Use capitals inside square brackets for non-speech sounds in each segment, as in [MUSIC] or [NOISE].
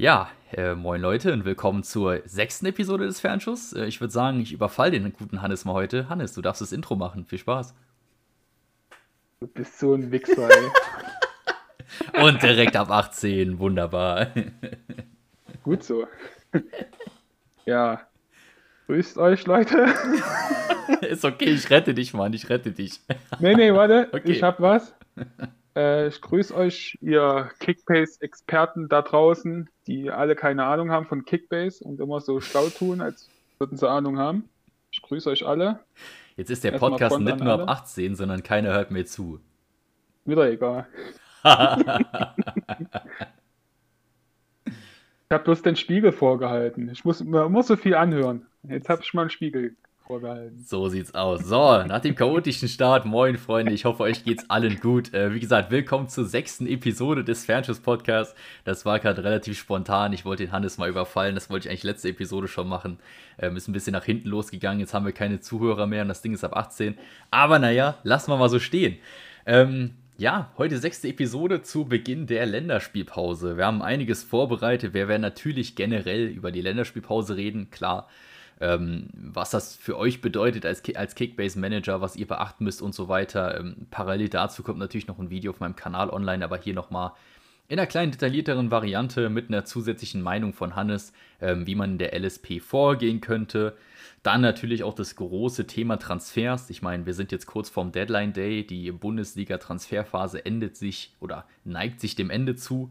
Ja, äh, moin Leute und willkommen zur sechsten Episode des Fernschuss. Äh, ich würde sagen, ich überfall den guten Hannes mal heute. Hannes, du darfst das Intro machen. Viel Spaß. Du bist so ein Wichser, ey. [LAUGHS] und direkt ab 18, wunderbar. [LAUGHS] Gut so. ja, grüßt euch, Leute. [LAUGHS] Ist okay, ich rette dich, Mann, ich rette dich. nee, nee, warte, okay. ich hab was. Äh, ich grüße euch, ihr Kickbase-Experten da draußen, die alle keine Ahnung haben von Kickbase und immer so schlau tun, als würden sie Ahnung haben. Ich grüße euch alle. Jetzt ist der Erst Podcast nicht nur ab 18, sondern keiner hört mir zu. Wieder egal. [LAUGHS] Ich habe bloß den Spiegel vorgehalten. Ich muss, man muss so viel anhören. Jetzt habe ich mal einen Spiegel vorgehalten. So sieht's aus. So, nach dem chaotischen Start, moin Freunde, ich hoffe, euch geht's allen gut. Äh, wie gesagt, willkommen zur sechsten Episode des Fernschuss-Podcasts. Das war gerade relativ spontan. Ich wollte den Hannes mal überfallen. Das wollte ich eigentlich letzte Episode schon machen. Ähm, ist ein bisschen nach hinten losgegangen. Jetzt haben wir keine Zuhörer mehr und das Ding ist ab 18. Aber naja, lassen wir mal so stehen. Ähm, ja, heute sechste Episode zu Beginn der Länderspielpause. Wir haben einiges vorbereitet. Wir werden natürlich generell über die Länderspielpause reden, klar. Ähm, was das für euch bedeutet als, als Kickbase-Manager, was ihr beachten müsst und so weiter. Ähm, parallel dazu kommt natürlich noch ein Video auf meinem Kanal online, aber hier nochmal in einer kleinen detaillierteren Variante mit einer zusätzlichen Meinung von Hannes, ähm, wie man in der LSP vorgehen könnte. Dann natürlich auch das große Thema Transfers. Ich meine, wir sind jetzt kurz vorm Deadline Day. Die Bundesliga-Transferphase endet sich oder neigt sich dem Ende zu.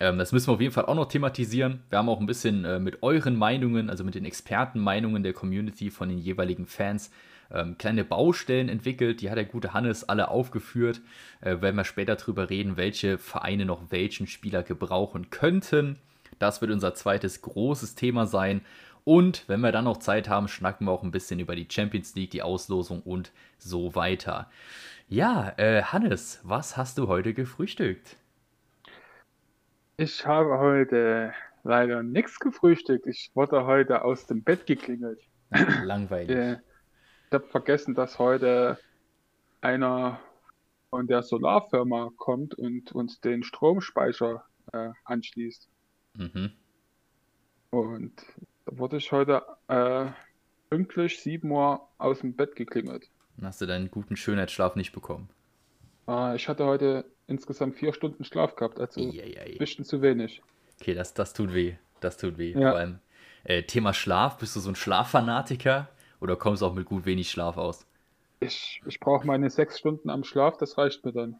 Ähm, das müssen wir auf jeden Fall auch noch thematisieren. Wir haben auch ein bisschen äh, mit euren Meinungen, also mit den Expertenmeinungen der Community von den jeweiligen Fans, ähm, kleine Baustellen entwickelt. Die hat der gute Hannes alle aufgeführt. Äh, werden wir später darüber reden, welche Vereine noch welchen Spieler gebrauchen könnten. Das wird unser zweites großes Thema sein. Und wenn wir dann noch Zeit haben, schnacken wir auch ein bisschen über die Champions League, die Auslosung und so weiter. Ja, äh, Hannes, was hast du heute gefrühstückt? Ich habe heute leider nichts gefrühstückt. Ich wurde heute aus dem Bett geklingelt. Langweilig. Äh, ich habe vergessen, dass heute einer von der Solarfirma kommt und uns den Stromspeicher äh, anschließt. Mhm. Und da wurde ich heute äh, pünktlich 7 Uhr aus dem Bett geklingelt. Hast du deinen guten Schönheitsschlaf nicht bekommen? Äh, ich hatte heute insgesamt vier Stunden Schlaf gehabt, also ein bisschen zu wenig. Okay, das, das tut weh. Das tut weh. Ja. Vor allem äh, Thema Schlaf, bist du so ein Schlaffanatiker oder kommst du auch mit gut wenig Schlaf aus? Ich, ich brauche meine sechs Stunden am Schlaf, das reicht mir dann.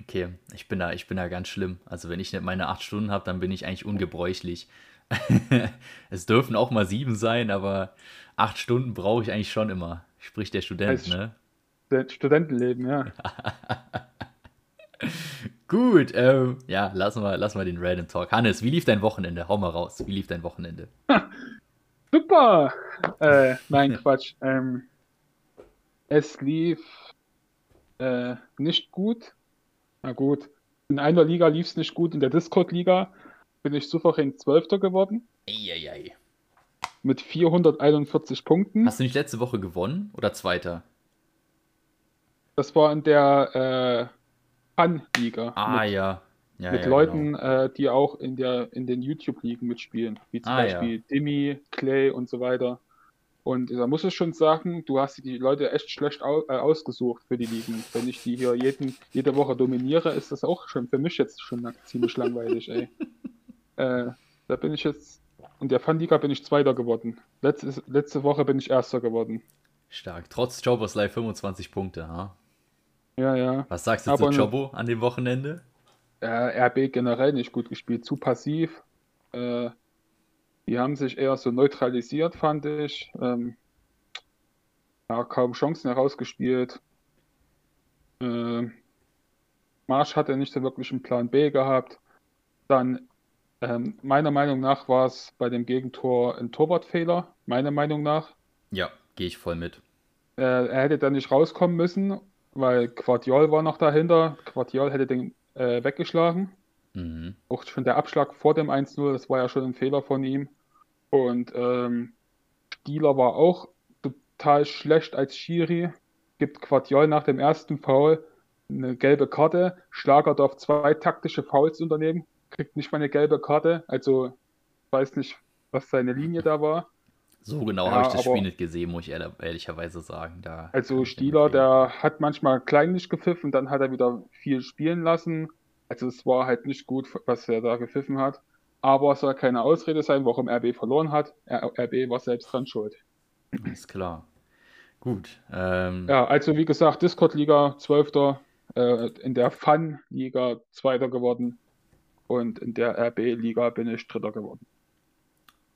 Okay, ich bin da, ich bin da ganz schlimm. Also wenn ich nicht meine acht Stunden habe, dann bin ich eigentlich ungebräuchlich. [LAUGHS] es dürfen auch mal sieben sein, aber acht Stunden brauche ich eigentlich schon immer. Sprich der Student, das ne? Studentenleben, ja. [LAUGHS] Gut, ähm, ja, lassen wir, lassen wir den Random Talk. Hannes, wie lief dein Wochenende? Hau mal raus. Wie lief dein Wochenende? [LAUGHS] Super! Äh, nein, Quatsch. Ähm, es lief äh, nicht gut. Na gut. In einer Liga lief es nicht gut, in der Discord-Liga bin ich souverän Zwölfter geworden. Eieiei. Mit 441 Punkten. Hast du nicht letzte Woche gewonnen oder Zweiter? Das war in der Fun-Liga. Ah, mit, ja. ja. Mit ja, Leuten, genau. äh, die auch in, der, in den YouTube-Ligen mitspielen. Wie zum ah, Beispiel ja. Dimi, Clay und so weiter. Und da muss ich schon sagen, du hast die Leute echt schlecht au äh, ausgesucht für die Ligen. Wenn ich die hier jeden, jede Woche dominiere, ist das auch schon für mich jetzt schon ziemlich langweilig, ey. [LAUGHS] Äh, da bin ich jetzt, in der Fun-Liga bin ich Zweiter geworden. Letzte, letzte Woche bin ich Erster geworden. Stark. Trotz Jobos Live 25 Punkte, ha? Ja, ja. Was sagst du Aber zu Jobo an dem Wochenende? Äh, RB generell nicht gut gespielt, zu passiv. Äh, die haben sich eher so neutralisiert, fand ich. Ähm, ja, kaum Chancen herausgespielt. Äh, Marsch hatte nicht so wirklich einen Plan B gehabt. Dann ähm, meiner Meinung nach war es bei dem Gegentor ein Torwartfehler, meiner Meinung nach. Ja, gehe ich voll mit. Äh, er hätte dann nicht rauskommen müssen, weil Quartiol war noch dahinter. Quartiol hätte den äh, weggeschlagen. Mhm. Auch schon der Abschlag vor dem 1-0, das war ja schon ein Fehler von ihm. Und ähm, Stieler war auch total schlecht als Schiri. Gibt Quartiol nach dem ersten Foul eine gelbe Karte. Schlager darf zwei taktische Fouls unternehmen kriegt nicht mal eine gelbe Karte. Also weiß nicht, was seine Linie da war. So genau ja, habe ich das Spiel nicht gesehen, muss ich ehrlicherweise sagen. Da also Stieler, der hat manchmal kleinlich gepfiffen, dann hat er wieder viel spielen lassen. Also es war halt nicht gut, was er da gepfiffen hat. Aber es soll keine Ausrede sein, warum RB verloren hat. RB war selbst dran schuld. Ist klar. Gut. Ähm... Ja, also wie gesagt, Discord-Liga 12. Äh, in der Fun-Liga 2. geworden. Und in der RB-Liga bin ich Dritter geworden.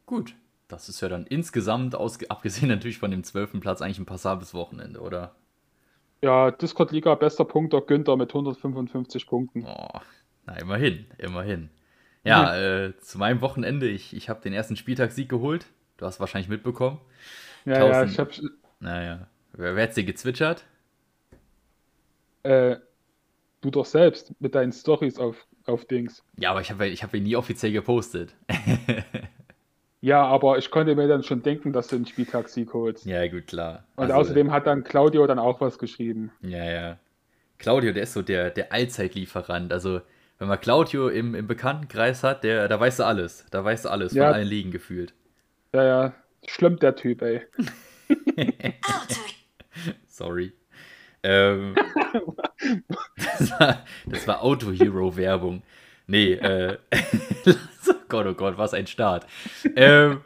Gut. Das ist ja dann insgesamt, abgesehen natürlich von dem 12. Platz, eigentlich ein passables Wochenende, oder? Ja, Discord-Liga, bester Punkter, Günther mit 155 Punkten. Oh, na, immerhin, immerhin. Ja, mhm. äh, zu meinem Wochenende, ich, ich habe den ersten Spieltagssieg geholt. Du hast wahrscheinlich mitbekommen. Ja, 1000, ja, ich habe. Naja, wer, wer hat dir gezwitschert? Äh, du doch selbst mit deinen Stories auf, auf Dings. Ja, aber ich habe ich hab ihn nie offiziell gepostet. [LAUGHS] ja, aber ich konnte mir dann schon denken, dass du einen Spieltagssieg holst. Ja, gut, klar. Und also, außerdem hat dann Claudio dann auch was geschrieben. Ja, ja. Claudio, der ist so der, der Allzeitlieferant. Also, wenn man Claudio im, im Bekanntenkreis hat, der, da weißt du alles. Da weißt du alles ja. von allen Ligen gefühlt. Ja, ja. Schlimm der Typ, ey. [LAUGHS] Sorry. Ähm, [LAUGHS] [LAUGHS] das war, war Auto-Hero-Werbung. Nee, äh. Gott, oh Gott, was ein Start. Ähm,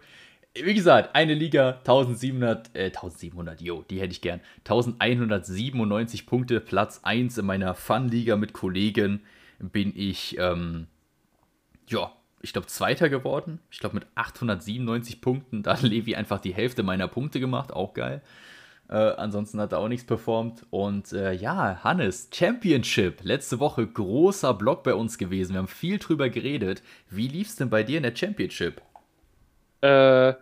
wie gesagt, eine Liga, 1700, äh, 1700, jo, die hätte ich gern. 1197 Punkte, Platz 1 in meiner Fun-Liga mit Kollegen bin ich, ähm, ja, ich glaube, Zweiter geworden. Ich glaube, mit 897 Punkten. Da hat Levi einfach die Hälfte meiner Punkte gemacht. Auch geil. Äh, ansonsten hat er auch nichts performt. Und äh, ja, Hannes, Championship. Letzte Woche großer Block bei uns gewesen. Wir haben viel drüber geredet. Wie lief es denn bei dir in der Championship? Äh,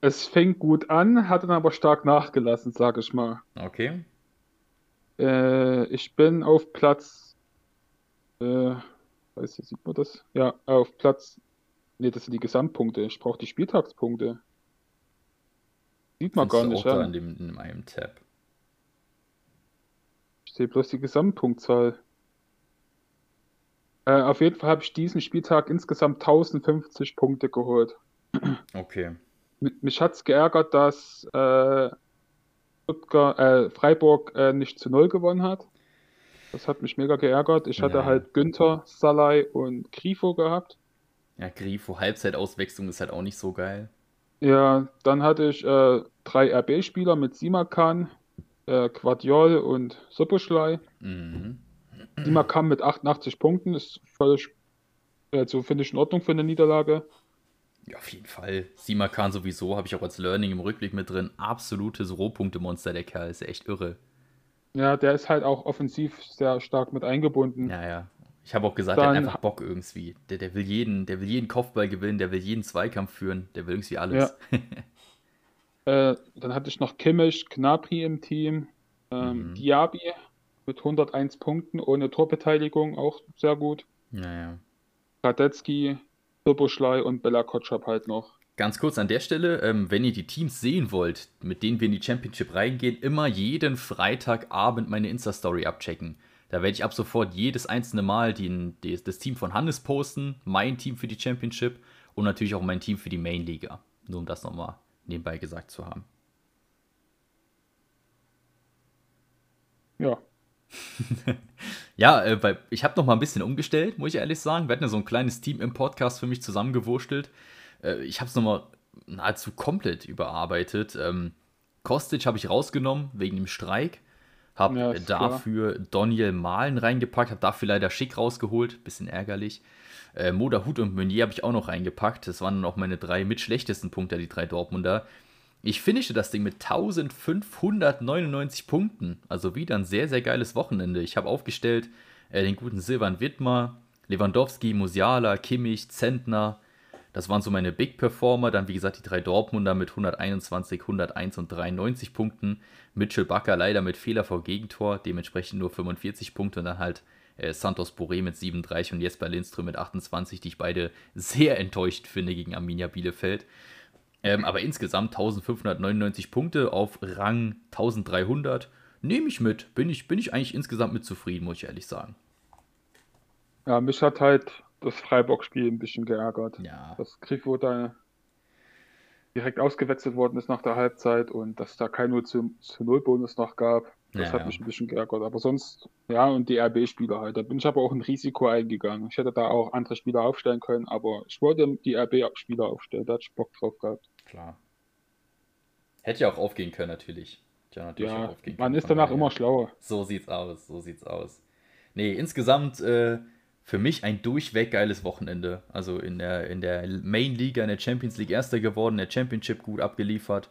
es fing gut an, hat dann aber stark nachgelassen, sag ich mal. Okay. Äh, ich bin auf Platz. Äh, weiß ich, sieht man das? Ja, auf Platz. Ne, das sind die Gesamtpunkte. Ich brauche die Spieltagspunkte. Sieht man gar nicht. Auch ja. da in, dem, in einem Tab. Ich sehe bloß die Gesamtpunktzahl. Äh, auf jeden Fall habe ich diesen Spieltag insgesamt 1050 Punkte geholt. Okay. Mich hat es geärgert, dass äh, Stuttgart, äh, Freiburg äh, nicht zu Null gewonnen hat. Das hat mich mega geärgert. Ich hatte ja. halt Günther, Salai und Grifo gehabt. Ja, Grifo, Halbzeitauswechslung ist halt auch nicht so geil. Ja, dann hatte ich äh, drei RB-Spieler mit Simakan, äh, Quadiol und Soposchlei. Mhm. Simakan mit 88 Punkten ist völlig, also finde ich in Ordnung für eine Niederlage. Ja, auf jeden Fall. Simakan sowieso, habe ich auch als Learning im Rückblick mit drin. Absolutes Rohpunktemonster, der Kerl, ist echt irre. Ja, der ist halt auch offensiv sehr stark mit eingebunden. Ja, ja. Ich habe auch gesagt, dann, der hat einfach Bock irgendwie. Der, der, will jeden, der will jeden Kopfball gewinnen, der will jeden Zweikampf führen, der will irgendwie alles. Ja. [LAUGHS] äh, dann hatte ich noch Kimmich, Knapri im Team, ähm, mhm. Diaby mit 101 Punkten ohne Torbeteiligung, auch sehr gut. Ja, ja. Radetzky, Turboschlei und Bella Kotschap halt noch. Ganz kurz an der Stelle, ähm, wenn ihr die Teams sehen wollt, mit denen wir in die Championship reingehen, immer jeden Freitagabend meine Insta-Story abchecken. Da werde ich ab sofort jedes einzelne Mal die, das Team von Hannes posten, mein Team für die Championship und natürlich auch mein Team für die Main-Liga. Nur um das nochmal nebenbei gesagt zu haben. Ja. [LAUGHS] ja, äh, ich habe noch mal ein bisschen umgestellt, muss ich ehrlich sagen. Wir hatten ja so ein kleines Team im Podcast für mich zusammengewurschtelt. Äh, ich habe es noch mal nahezu komplett überarbeitet. Ähm, Kostic habe ich rausgenommen wegen dem Streik. Habe ja, dafür klar. Daniel Malen reingepackt, habe dafür leider Schick rausgeholt, bisschen ärgerlich. Äh, Moda Hut und Meunier habe ich auch noch reingepackt. Das waren dann auch meine drei mit schlechtesten Punkte, die drei Dortmunder. Ich finische das Ding mit 1599 Punkten. Also wieder ein sehr, sehr geiles Wochenende. Ich habe aufgestellt äh, den guten Silvan Wittmer, Lewandowski, Musiala, Kimmich, Zentner. Das waren so meine Big Performer. Dann, wie gesagt, die drei Dortmunder mit 121, 101 und 93 Punkten. Mitchell Bakker leider mit Fehler vor Gegentor, dementsprechend nur 45 Punkte. Und dann halt äh, Santos Boré mit 37 und Jesper Lindström mit 28, die ich beide [LAUGHS] sehr enttäuscht finde gegen Arminia Bielefeld. Ähm, aber insgesamt 1599 Punkte auf Rang 1300. Nehme ich mit. Bin ich, bin ich eigentlich insgesamt mit zufrieden, muss ich ehrlich sagen. Ja, mich hat halt das Freiburg-Spiel ein bisschen geärgert. Ja. Dass Grifo da direkt ausgewechselt worden ist nach der Halbzeit und dass da kein 0 zu, zu 0 Bonus noch gab. Das Ja, hat ja. mich ein bisschen geärgert. Aber sonst, ja, und die RB-Spieler halt. Da bin ich aber auch ein Risiko eingegangen. Ich hätte da auch andere Spieler aufstellen können, aber ich wollte die RB-Spieler aufstellen. Da hatte ich Bock drauf gehabt. Klar. Hätte ja auch aufgehen können, natürlich. Ja, natürlich Ja, auch aufgehen man können, ist von danach immer schlauer. So sieht's aus, so sieht's aus. Nee, insgesamt äh, für mich ein durchweg geiles Wochenende. Also in der, in der Main Liga, in der Champions League Erster geworden, in der Championship gut abgeliefert,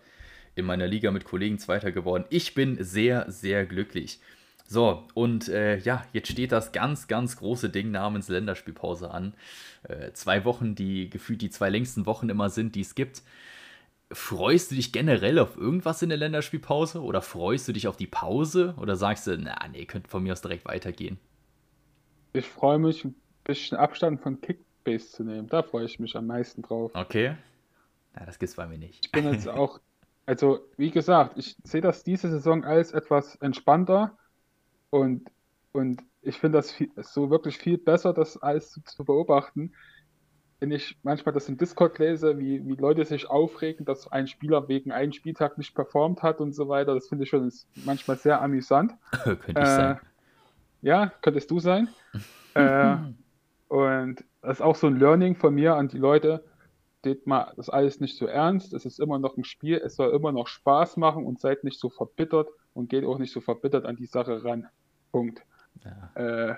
in meiner Liga mit Kollegen Zweiter geworden. Ich bin sehr, sehr glücklich. So, und äh, ja, jetzt steht das ganz, ganz große Ding namens Länderspielpause an. Äh, zwei Wochen, die gefühlt die zwei längsten Wochen immer sind, die es gibt. Freust du dich generell auf irgendwas in der Länderspielpause oder freust du dich auf die Pause oder sagst du, na, nee, könnte von mir aus direkt weitergehen? Ich freue mich, ein bisschen Abstand von Kickbase zu nehmen. Da freue ich mich am meisten drauf. Okay. Na, das gibt's bei mir nicht. Ich bin jetzt auch, also wie gesagt, ich sehe das diese Saison als etwas entspannter und, und ich finde das viel, so wirklich viel besser, das alles zu, zu beobachten. Wenn ich manchmal das im Discord lese, wie, wie Leute sich aufregen, dass ein Spieler wegen einem Spieltag nicht performt hat und so weiter, das finde ich schon manchmal sehr amüsant. [LAUGHS] Könnte Äh, sein. Ja, könntest du sein. äh, [LAUGHS] und das ist auch so ein Learning von mir an die Leute. Seht mal das alles nicht so ernst. Es ist immer noch ein Spiel. Es soll immer noch Spaß machen und seid nicht so verbittert und geht auch nicht so verbittert an die Sache ran. Punkt. Ja. Äh,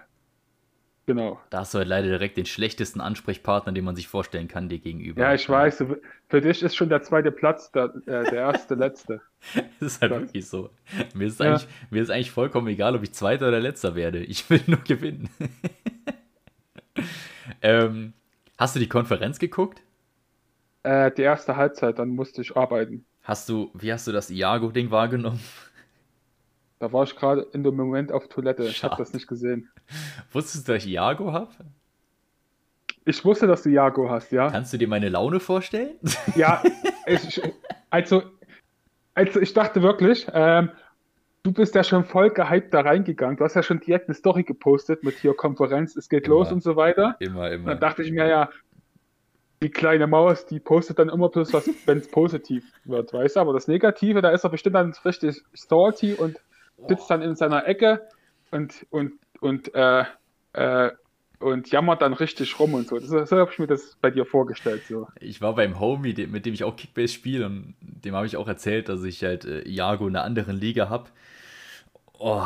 genau. Da hast du halt leider direkt den schlechtesten Ansprechpartner, den man sich vorstellen kann, dir gegenüber. Ja, ich weiß. Für dich ist schon der zweite Platz der, äh, der erste, letzte. [LAUGHS] Das ist halt Das- wirklich so. Mir ist, Ja. eigentlich, mir ist eigentlich vollkommen egal, ob ich Zweiter oder Letzter werde. Ich will nur gewinnen. [LAUGHS] ähm, hast du die Konferenz geguckt? Äh, die erste Halbzeit, dann musste ich arbeiten. Hast du, wie hast du das Iago-Ding wahrgenommen? Da war ich gerade in dem Moment auf Toilette. Ich habe Schade. das nicht gesehen. Wusstest du, dass ich Iago habe? Ich wusste, dass du Jago hast, ja. Kannst du dir meine Laune vorstellen? Ja, [LAUGHS] ich, also, also ich dachte wirklich, ähm, du bist ja schon voll gehypt da reingegangen. Du hast ja schon direkt eine Story gepostet mit hier Konferenz, es geht Immer. los und so weiter. Immer, Und immer. dann dachte ich mir ja, die kleine Maus, die postet dann immer bloß was, wenn es positiv wird, weißt du? Aber das Negative, da ist er bestimmt dann richtig salty und sitzt dann in seiner Ecke und, und, und, äh, äh, und jammert dann richtig rum und so. So, so habe ich mir das bei dir vorgestellt. So. Ich war beim Homie, mit dem ich auch Kickbase spiele, und dem habe ich auch erzählt, dass ich halt äh, Iago in einer anderen Liga habe. Oh,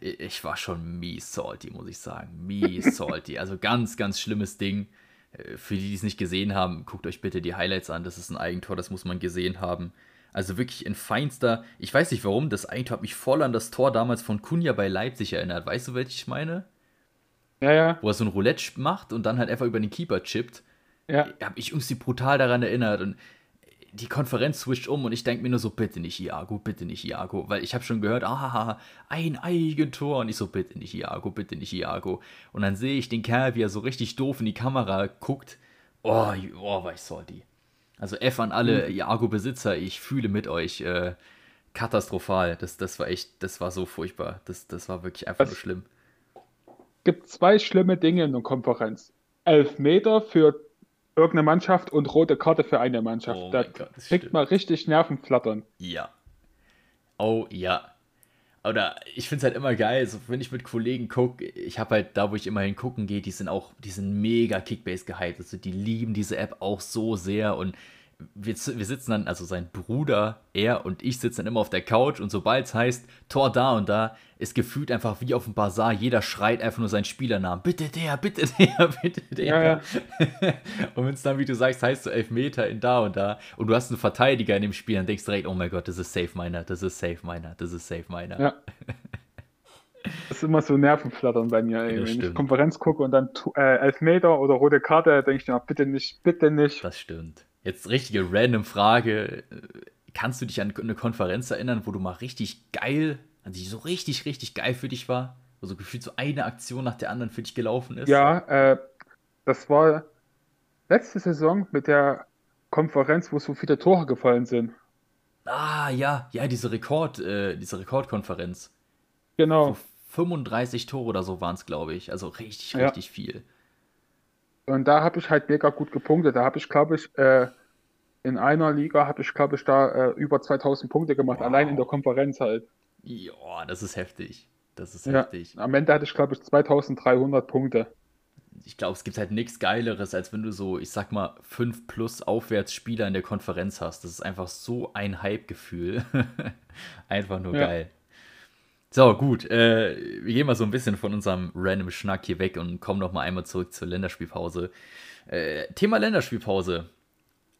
ich ich war schon mies salty, muss ich sagen. Mies [LAUGHS] salty. Also ganz, ganz schlimmes Ding. Äh, Für die, die es nicht gesehen haben, guckt euch bitte die Highlights an. Das ist ein Eigentor, das muss man gesehen haben. Also wirklich in feinster. Ich weiß nicht warum, das Eigentor hat mich voll an das Tor damals von Kunja bei Leipzig erinnert. Weißt du, welches ich meine? Ja, ja, Wo er so ein Roulette macht und dann halt einfach über den Keeper chippt ja. habe ich irgendwie brutal daran erinnert und die Konferenz switcht um und ich denke mir nur so, bitte nicht Iago, bitte nicht Iago, weil ich habe schon gehört, ah, ein Eigentor und ich so, bitte nicht Iago, bitte nicht Iago und dann sehe ich den Kerl, wie er so richtig doof in die Kamera guckt, oh, oh war ich salty. Also F an alle Iago-Besitzer, ich fühle mit euch, äh, katastrophal, das, das war echt, das war so furchtbar, das, das war wirklich einfach Was- nur schlimm. gibt zwei schlimme Dinge in der Konferenz. Elfmeter für irgendeine Mannschaft und rote Karte für eine Mannschaft. Oh da Gott, das kriegt stimmt. man richtig Nervenflattern. Ja. Oh ja. Oder ich finde es halt immer geil, so wenn ich mit Kollegen gucke, ich habe halt da, wo ich immerhin gucken gehe, die sind auch, die sind mega Kickbase gehypt. Also die lieben diese App auch so sehr und wir, wir sitzen dann, also sein Bruder, er und ich sitzen dann immer auf der Couch und sobald es heißt, Tor da und da, ist gefühlt einfach wie auf dem Bazar, jeder schreit einfach nur seinen Spielernamen. Bitte der, bitte der, [LAUGHS] bitte der. Ja, ja. [LAUGHS] und wenn es dann, wie du sagst, heißt so Elfmeter in da und da und du hast einen Verteidiger in dem Spiel, dann denkst du direkt, oh mein Gott, das ist safe meiner, das ist safe meiner, das ist safe meiner. Ja. [LAUGHS] Das ist immer so Nervenflattern bei mir. Ey. Wenn ich. Konferenz gucke und dann äh, Elfmeter oder rote Karte, denke ich mir, bitte nicht, bitte nicht. Das stimmt. Jetzt richtige random Frage. Kannst du dich an eine Konferenz erinnern, wo du mal richtig geil, also die so richtig, richtig geil für dich war? Wo so gefühlt so eine Aktion nach der anderen für dich gelaufen ist? Ja, äh, das war letzte Saison mit der Konferenz, wo so viele Tore gefallen sind. Ah, ja, ja, diese Rekord, äh, diese Rekordkonferenz. Genau. Wo 35 Tore oder so waren es, glaube ich. Also richtig, Ja. richtig viel. Und da habe ich halt mega gut gepunktet. Da habe ich, glaube ich, äh, in einer Liga habe ich, glaube ich, da äh, über 2000 Punkte gemacht, wow. allein in der Konferenz halt. Ja, das ist heftig. Das ist ja, heftig. Am Ende hatte ich, glaube ich, 2300 Punkte. Ich glaube, es gibt halt nichts Geileres, als wenn du so, ich sag mal, 5 plus Aufwärtsspieler in der Konferenz hast. Das ist einfach so ein Hype-Gefühl. [LAUGHS] einfach nur ja. geil. So, gut. Äh, wir gehen mal so ein bisschen von unserem random Schnack hier weg und kommen noch mal einmal zurück zur Länderspielpause. Äh, Thema Länderspielpause.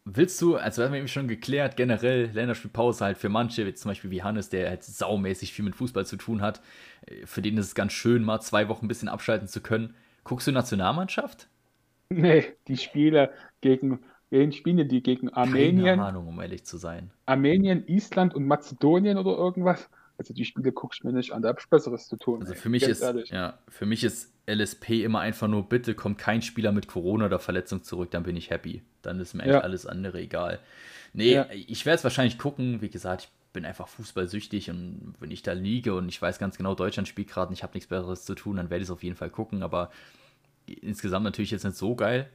Willst du, also haben wir eben schon geklärt, generell Länderspielpause halt für manche, zum Beispiel wie Hannes, der halt saumäßig viel mit Fußball zu tun hat, äh, für den ist es ganz schön, mal zwei Wochen ein bisschen abschalten zu können. Guckst du Nationalmannschaft? Nee, die Spiele gegen, wen spielen die gegen Armenien? Keine Ahnung, um ehrlich zu sein. Armenien, Island und Mazedonien oder irgendwas? Also die Spiele guckst du mir nicht an, da habe ich Besseres zu tun. Also für mich ist, ja, für mich ist LSP immer einfach nur, bitte kommt kein Spieler mit Corona oder Verletzung zurück, dann bin ich happy. Dann ist mir ja. alles andere egal. Nee, ja. ich werde es wahrscheinlich gucken. Wie gesagt, ich bin einfach fußballsüchtig und wenn ich da liege und ich weiß ganz genau, Deutschland spielt gerade und ich habe nichts Besseres zu tun, dann werde ich es auf jeden Fall gucken. Aber insgesamt natürlich jetzt nicht so geil.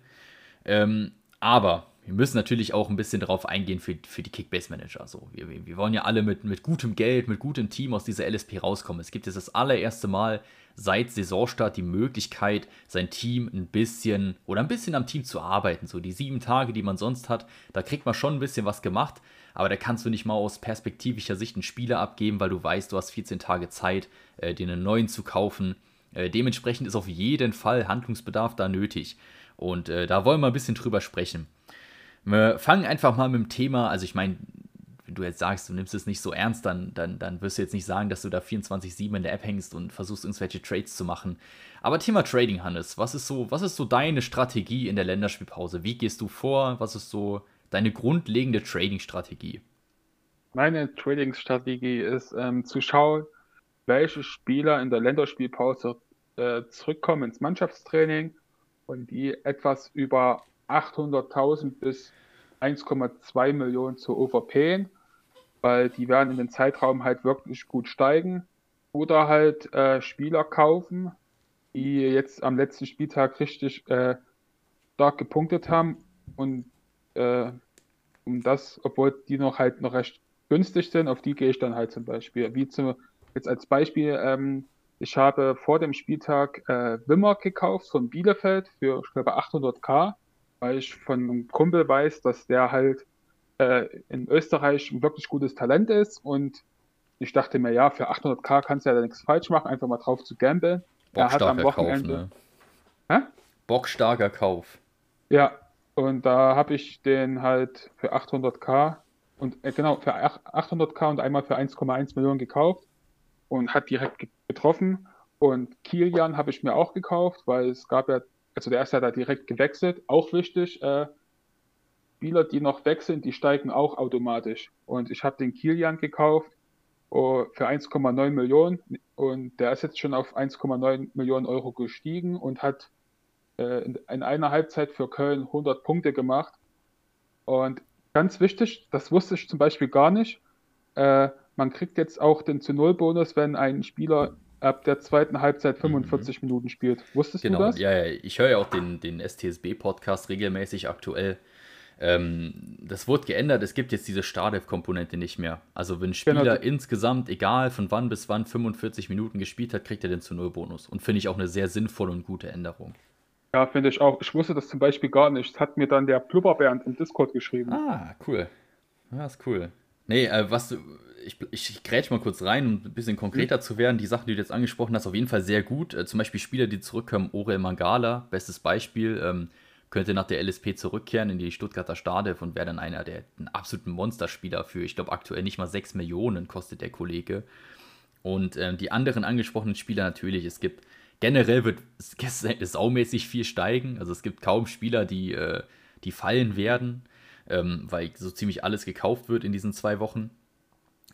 Ähm, aber wir müssen natürlich auch ein bisschen darauf eingehen für, für die Kickbase-Manager. So, wir, wir wollen ja alle mit, mit gutem Geld, mit gutem Team aus dieser LSP rauskommen. Es gibt jetzt das allererste Mal seit Saisonstart die Möglichkeit, sein Team ein bisschen oder ein bisschen am Team zu arbeiten. So die sieben Tage, die man sonst hat, da kriegt man schon ein bisschen was gemacht, aber da kannst du nicht mal aus perspektivischer Sicht einen Spieler abgeben, weil du weißt, du hast 14 Tage Zeit, äh, dir einen neuen zu kaufen. Äh, dementsprechend ist auf jeden Fall Handlungsbedarf da nötig. Und äh, da wollen wir ein bisschen drüber sprechen. Wir fangen einfach mal mit dem Thema, also ich meine, wenn du jetzt sagst, du nimmst es nicht so ernst, dann, dann, dann wirst du jetzt nicht sagen, dass du da 24-7 in der App hängst und versuchst, irgendwelche Trades zu machen. Aber Thema Trading, Hannes, was ist so, was ist so deine Strategie in der Länderspielpause? Wie gehst du vor? Was ist so deine grundlegende Trading-Strategie? Meine Trading-Strategie ist ähm, zu schauen, welche Spieler in der Länderspielpause äh, zurückkommen ins Mannschaftstraining und die etwas über 800.000 bis 1,2 Millionen zu overpayen, weil die werden in den Zeitraum halt wirklich gut steigen. Oder halt äh, Spieler kaufen, die jetzt am letzten Spieltag richtig äh, stark gepunktet haben und äh, um das, obwohl die noch halt noch recht günstig sind, auf die gehe ich dann halt zum Beispiel. Wie zum, jetzt als Beispiel, ähm, ich habe vor dem Spieltag äh, Wimmer gekauft von Bielefeld für, ich glaube, 800k weil ich von einem Kumpel weiß, dass der halt äh, in Österreich ein wirklich gutes Talent ist und ich dachte mir, ja, für 800k kannst du ja nichts falsch machen, einfach mal drauf zu gambeln. Er hat am Wochenende. Kauf, ne? Bockstarker Kauf. Ja, und da habe ich den halt für 800k und äh, genau, für 800k und einmal für 1,1 Millionen gekauft und hat direkt getroffen. Und Kilian habe ich mir auch gekauft, weil es gab ja also der ist ja da direkt gewechselt, auch wichtig. Äh, Spieler, die noch wechseln, die steigen auch automatisch. Und ich habe den Kilian gekauft oh, für 1,9 Millionen und der ist jetzt schon auf 1,9 Millionen Euro gestiegen und hat äh, in, in, einer Halbzeit für Köln 100 Punkte gemacht. Und ganz wichtig, das wusste ich zum Beispiel gar nicht. Äh, man kriegt jetzt auch den zu Null Bonus, wenn ein Spieler ab der zweiten Halbzeit 45 mhm. Minuten spielt. Wusstest genau, du das? Ja, ja, ich höre ja auch den, den STSB-Podcast regelmäßig aktuell. Ähm, das wurde geändert, es gibt jetzt diese Startelf-Komponente nicht mehr. Also wenn ein genau, Spieler genau. insgesamt, egal von wann bis wann, 45 Minuten gespielt hat, kriegt er den zu Null Bonus. Und finde ich auch eine sehr sinnvolle und gute Änderung. Ja, finde ich auch. Ich wusste das zum Beispiel gar nicht. Das hat mir dann der Blubberbernd im Discord geschrieben. Ah, cool. Ja, ist cool. Nee, äh, was du, ich, ich grätsch mal kurz rein, um ein bisschen konkreter mhm. zu werden. Die Sachen, die du jetzt angesprochen hast, auf jeden Fall sehr gut. Äh, zum Beispiel Spieler, die zurückkommen, Orel Mangala, bestes Beispiel, ähm, könnte nach der LSP zurückkehren in die Stuttgarter Stardev und wäre dann einer der einen absoluten Monsterspieler für, ich glaube, aktuell nicht mal 6 Millionen kostet der Kollege. Und ähm, die anderen angesprochenen Spieler natürlich, es gibt generell wird es [LAUGHS] saumäßig viel steigen. Also es gibt kaum Spieler, die, äh, die fallen werden, ähm, weil so ziemlich alles gekauft wird in diesen zwei Wochen.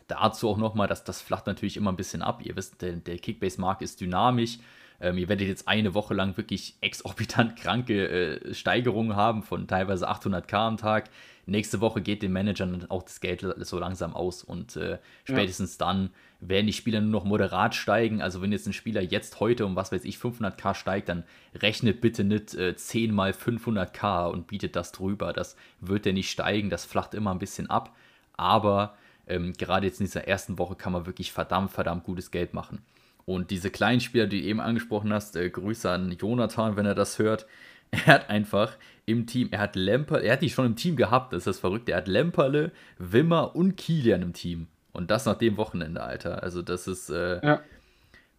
Dazu auch nochmal, dass das flacht natürlich immer ein bisschen ab. Ihr wisst, der, der Kickbase-Markt ist dynamisch. Ähm, ihr werdet jetzt eine Woche lang wirklich exorbitant kranke äh, Steigerungen haben von teilweise 800k am Tag. Nächste Woche geht den Managern auch das Geld so langsam aus und äh, spätestens ja. dann werden die Spieler nur noch moderat steigen. Also wenn jetzt ein Spieler jetzt heute um was weiß ich 500k steigt, dann rechnet bitte nicht äh, 10 mal 500k und bietet das drüber. Das wird der nicht steigen, das flacht immer ein bisschen ab. Aber ähm, gerade jetzt in dieser ersten Woche kann man wirklich verdammt, verdammt gutes Geld machen. Und diese kleinen Spieler, die du eben angesprochen hast, äh, Grüße an Jonathan, wenn er das hört. [LAUGHS] Er hat einfach im Team, er hat Lemper, er hat die schon im Team gehabt, das ist das verrückt. Er hat Lemperle, Wimmer und Kilian im Team. Und das nach dem Wochenende, Alter. Also, das ist äh, ja.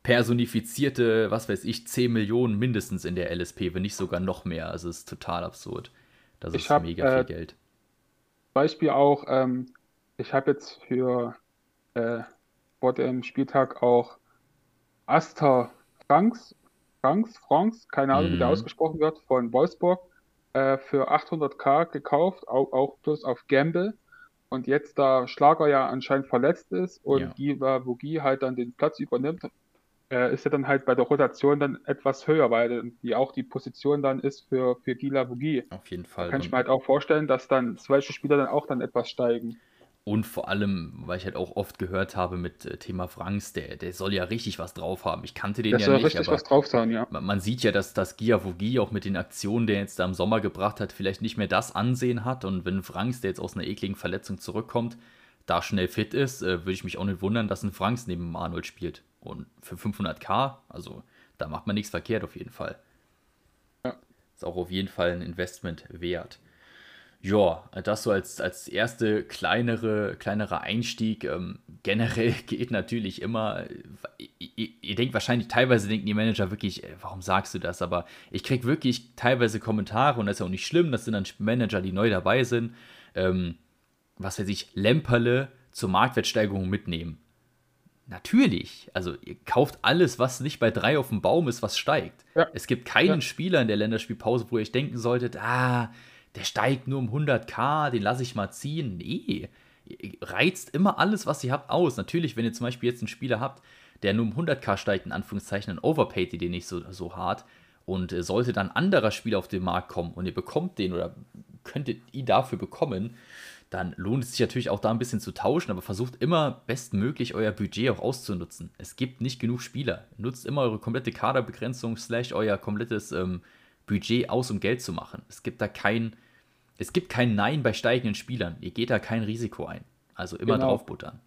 personifizierte, was weiß ich, 10 Millionen mindestens in der LSP, wenn nicht sogar noch mehr. Also, es ist total absurd. Das ich ist hab, mega viel äh, Geld. Beispiel auch, ähm, ich habe jetzt für äh, vor dem Spieltag auch Asta Franks, Franks, Franks, keine Ahnung, mhm. wie der mhm. ausgesprochen wird, von Wolfsburg äh, für 800k gekauft, auch, auch plus auf Gamble. Und jetzt, da Schlager ja anscheinend verletzt ist und ja. Giva Vogie halt dann den Platz übernimmt, äh, ist er dann halt bei der Rotation dann etwas höher, weil die auch die Position dann ist für, für Gila Vogie. Auf jeden Fall. Da kann ich mir halt auch vorstellen, dass dann solche Spieler dann auch dann etwas steigen. Und vor allem, weil ich halt auch oft gehört habe mit äh, Thema Franks, der, der soll ja richtig was drauf haben. Ich kannte den der ja soll nicht. richtig was drauf sein, ja. Man, man, sieht ja, dass das Giavogi auch mit den Aktionen, der jetzt da im Sommer gebracht hat, vielleicht nicht mehr das Ansehen hat. Und wenn Franks, der jetzt aus einer ekligen Verletzung zurückkommt, da schnell fit ist, äh, würde ich mich auch nicht wundern, dass ein Franks neben Arnold spielt. Und für 500k, also da macht man nichts verkehrt auf jeden Fall. Ja. Ist auch auf jeden Fall ein Investment wert. Ja, das so als, als erste kleinere, kleinerer Einstieg. Ähm, [LAUGHS] generell geht natürlich immer, ihr, ihr, denkt wahrscheinlich, teilweise denken die Manager wirklich, ey, warum sagst du das? Aber ich kriege wirklich teilweise Kommentare und das ist ja auch nicht schlimm, das sind dann Manager, die neu dabei sind. Ähm, was weiß ich, Lemperle zur Marktwertsteigerung mitnehmen. Natürlich. Also ihr kauft alles, was nicht bei drei auf dem Baum ist, was steigt. Ja. Es gibt keinen ja. Spieler in der Länderspielpause, wo ihr euch denken solltet, ah, der steigt nur um 100k, den lasse ich mal ziehen. Nee, reizt immer alles, was ihr habt, aus. Natürlich, wenn ihr zum Beispiel jetzt einen Spieler habt, der nur um 100k steigt, in Anführungszeichen, dann overpaid ihr den nicht so, so hart. Und äh, sollte dann anderer Spieler auf den Markt kommen und ihr bekommt den oder könntet ihn dafür bekommen, dann lohnt es sich natürlich auch da ein bisschen zu tauschen, aber versucht immer bestmöglich euer Budget auch auszunutzen. Es gibt nicht genug Spieler. Nutzt immer eure komplette Kaderbegrenzung slash euer komplettes ähm, Budget aus, um Geld zu machen. Es gibt da kein, es gibt kein Nein bei steigenden Spielern. Ihr geht da kein Risiko ein. Also immer genau. draufbuttern.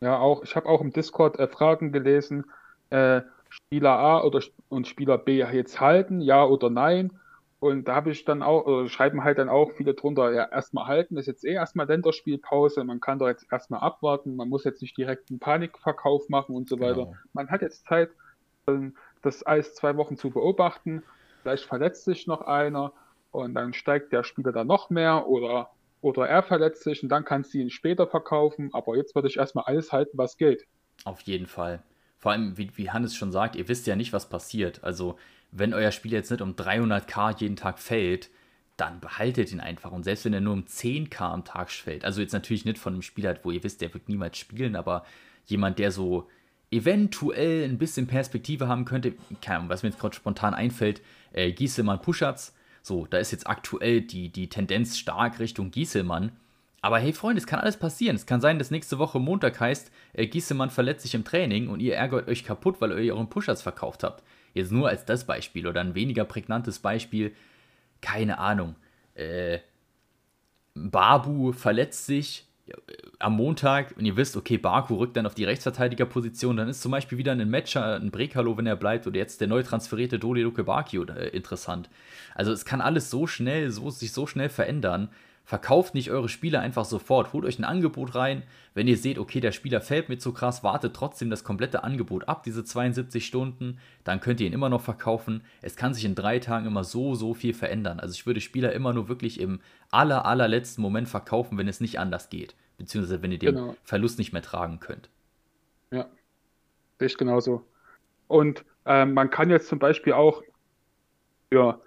Ja, auch, ich habe auch im Discord äh, Fragen gelesen, äh, Spieler A oder und Spieler B jetzt halten, ja oder nein. Und da habe ich dann auch, oder schreiben halt dann auch viele drunter, ja, erstmal halten, das ist jetzt eh erstmal Länderspielpause, man kann doch jetzt erstmal abwarten, man muss jetzt nicht direkt einen Panikverkauf machen und so weiter. Genau. Man hat jetzt Zeit, das alles zwei Wochen zu beobachten vielleicht verletzt sich noch einer und dann steigt der Spieler dann noch mehr oder, oder er verletzt sich und dann kannst du ihn später verkaufen. Aber jetzt würde ich erstmal alles halten, was geht. Auf jeden Fall. Vor allem, wie, wie Hannes schon sagt, ihr wisst ja nicht, was passiert. Also, wenn euer Spiel jetzt nicht um 300k jeden Tag fällt, dann behaltet ihn einfach. Und selbst wenn er nur um 10k am Tag fällt, also jetzt natürlich nicht von einem Spieler, wo ihr wisst, der wird niemals spielen, aber jemand, der so eventuell ein bisschen Perspektive haben könnte, keine Ahnung, was mir jetzt gerade spontan einfällt, äh, Gieselmann Puschatz. So, da ist jetzt aktuell die, die Tendenz stark Richtung Gieselmann. Aber hey Freunde, es kann alles passieren. Es kann sein, dass nächste Woche Montag heißt, äh, Gieselmann verletzt sich im Training und ihr ärgert euch kaputt, weil ihr euren Puschatz verkauft habt. Jetzt nur als das Beispiel oder ein weniger prägnantes Beispiel. Keine Ahnung. Äh, Babu verletzt sich, am Montag und ihr wisst, okay, Baku rückt dann auf die Rechtsverteidigerposition, dann ist zum Beispiel wieder ein Matcher, ein Brekalo, wenn er bleibt, oder jetzt der neu transferierte Dodi Luke Baki äh, interessant. Also es kann alles so schnell, so, sich so schnell verändern. Verkauft nicht eure Spieler einfach sofort. Holt euch ein Angebot rein. Wenn ihr seht, okay, der Spieler fällt mir zu krass, wartet trotzdem das komplette Angebot ab, diese 72 Stunden. Dann könnt ihr ihn immer noch verkaufen. Es kann sich in drei Tagen immer so, so viel verändern. Also ich würde Spieler immer nur wirklich im aller, allerletzten Moment verkaufen, wenn es nicht anders geht beziehungsweise wenn ihr den genau. Verlust nicht mehr tragen könnt. Ja, ich genauso. Und äh, man kann jetzt zum Beispiel auch für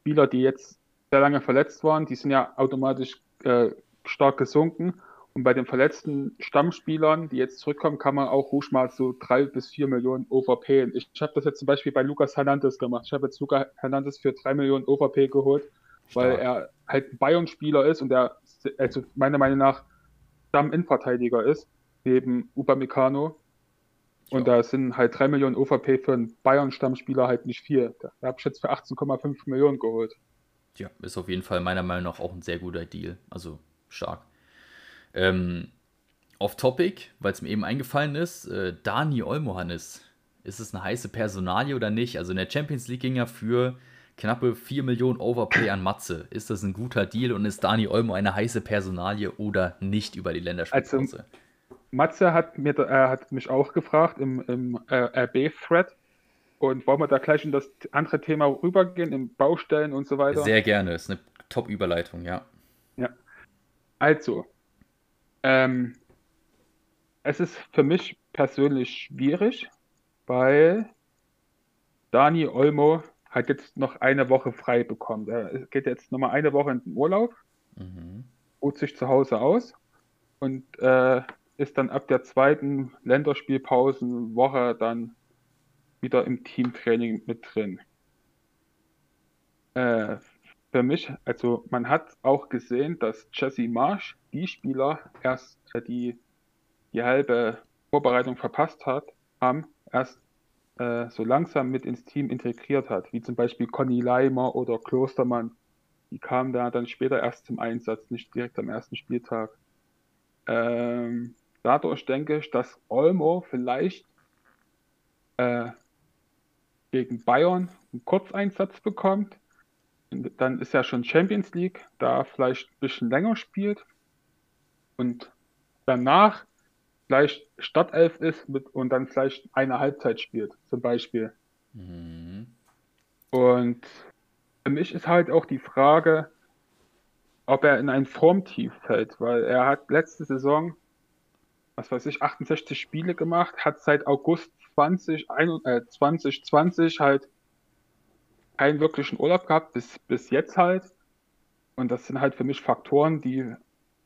Spieler, die jetzt sehr lange verletzt waren, die sind ja automatisch äh, stark gesunken. Und bei den verletzten Stammspielern, die jetzt zurückkommen, kann man auch ruhig mal so drei bis vier Millionen overpayen. Ich habe das jetzt zum Beispiel bei Lukas Hernandez gemacht. Ich habe jetzt Lukas Hernandez für drei Millionen overpay geholt, weil Stark. er halt ein Bayern-Spieler ist und er, also meiner Meinung nach, Stamm-Innenverteidiger ist, neben Upamecano. Und ja. da sind halt drei Millionen OVP für einen Bayern-Stammspieler halt nicht viel. Da habe ich jetzt für 18,5 Millionen geholt. Ja, ist auf jeden Fall meiner Meinung nach auch ein sehr guter Deal. Also stark. Ähm, off Topic, weil es mir eben eingefallen ist, äh, Dani Olmohannes. Ist es eine heiße Personalie oder nicht? Also in der Champions League ging er für knappe 4 Millionen Overpay an Matze. Ist das ein guter Deal und ist Dani Olmo eine heiße Personalie oder nicht über die Länderspielpause? Also, Matze hat, mir, äh, hat mich auch gefragt im, im äh, RB-Thread. Und wollen wir da gleich in das andere Thema rübergehen, in Baustellen und so weiter? Sehr gerne, ist eine Top-Überleitung, ja. Ja. Also, ähm, es ist für mich persönlich schwierig, weil Dani Olmo hat jetzt noch eine Woche frei bekommen. Er geht jetzt nochmal eine Woche in den Urlaub, mhm. ruht sich zu Hause aus und äh, ist dann ab der zweiten Länderspielpausenwoche dann wieder im Teamtraining mit drin. Äh, für mich, also man hat auch gesehen, dass Jesse Marsh die Spieler erst, äh, die die halbe Vorbereitung verpasst hat, haben erst äh, so langsam mit ins Team integriert hat, wie zum Beispiel Conny Leimer oder Klostermann. Die kamen da dann später erst zum Einsatz, nicht direkt am ersten Spieltag. Ähm, dadurch denke ich, dass Olmo vielleicht äh, gegen Bayern einen Kurzeinsatz bekommt dann ist ja schon Champions League, da vielleicht ein bisschen länger spielt und danach vielleicht Startelf ist mit, und dann vielleicht eine Halbzeit spielt, zum Beispiel. Mhm. Und für mich ist halt auch die Frage, ob er in ein Formtief fällt, weil er hat letzte Saison, was weiß ich, 68 Spiele gemacht, hat seit August 20, äh, 2020 halt keinen wirklichen Urlaub gehabt, bis, bis jetzt halt. Und das sind halt für mich Faktoren, die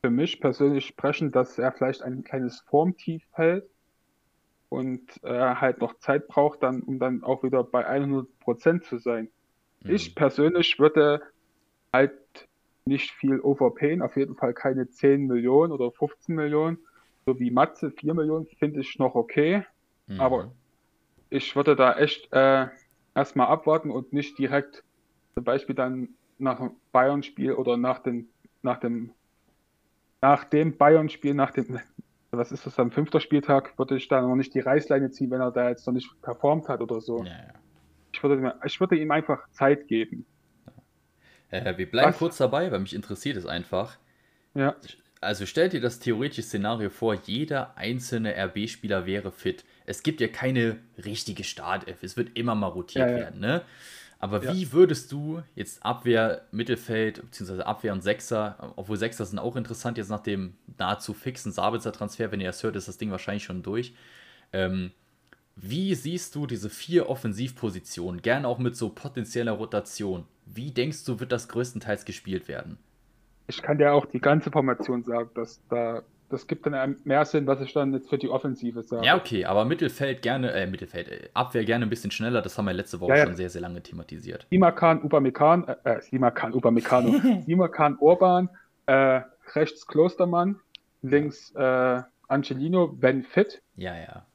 für mich persönlich sprechen, dass er vielleicht ein kleines Formtief hält und äh, halt noch Zeit braucht, dann, um dann auch wieder bei 100 Prozent zu sein. Mhm. Ich persönlich würde halt nicht viel overpayen, auf jeden Fall keine 10 Millionen oder 15 Millionen. So wie Matze, 4 Millionen finde ich noch okay. Mhm. Aber ich würde da echt äh, erstmal abwarten und nicht direkt zum Beispiel dann nach dem Bayern-Spiel oder nach dem, nach dem, nach dem Bayern-Spiel, nach dem, was ist das am fünfter Spieltag, würde ich da noch nicht die Reißleine ziehen, wenn er da jetzt noch nicht performt hat oder so. Ja, ja. Ich, würde, ich würde ihm einfach Zeit geben. Äh, wir bleiben was? kurz dabei, weil mich interessiert es einfach. Ja. Also stellt dir das theoretische Szenario vor, jeder einzelne RB-Spieler wäre fit es gibt ja keine richtige Startelf. Es wird immer mal rotiert ja, ja. werden, ne? Aber ja. wie würdest du jetzt Abwehr, Mittelfeld, beziehungsweise Abwehr und Sechser, obwohl Sechser sind auch interessant, jetzt nach dem nahezu fixen Sabitzer-Transfer, wenn ihr das hört, ist das Ding wahrscheinlich schon durch. Ähm, wie siehst du diese vier Offensivpositionen, gerne auch mit so potenzieller Rotation? Wie denkst du, wird das größtenteils gespielt werden? Ich kann dir auch die ganze Formation sagen, dass da das gibt dann mehr Sinn, was ich dann jetzt für die Offensive sage. Ja, okay, aber Mittelfeld gerne, äh, Mittelfeld, äh, Abwehr gerne ein bisschen schneller, das haben wir letzte Woche ja, ja. schon sehr, sehr lange thematisiert. Simakan, Ubermekan, äh, äh Simakan, Ubermekano, [LAUGHS] Simakan, Orban, äh, rechts Klostermann, links äh, Angelino, wenn fit. Ja, ja.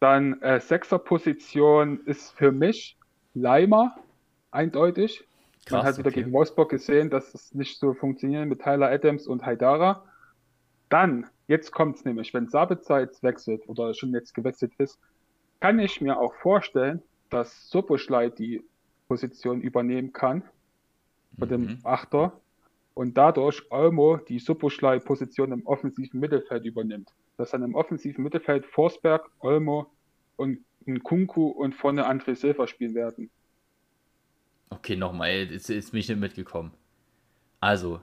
Dann äh, Sechser-Position ist für mich Leimer, eindeutig. Krass, Man hat wieder okay. gegen Wolfsburg gesehen, dass es nicht so funktioniert mit Tyler Adams und Haidara. Dann Jetzt kommt es nämlich, wenn Sabitzer jetzt wechselt oder schon jetzt gewechselt ist, kann ich mir auch vorstellen, dass Soboschlei die Position übernehmen kann von dem mhm. Achter und dadurch Olmo die Soboschlei-Position im offensiven Mittelfeld übernimmt. Dass dann im offensiven Mittelfeld Forsberg, Olmo und Kunku und vorne André Silva spielen werden. Okay, nochmal, jetzt ist mich nicht mitgekommen. Also,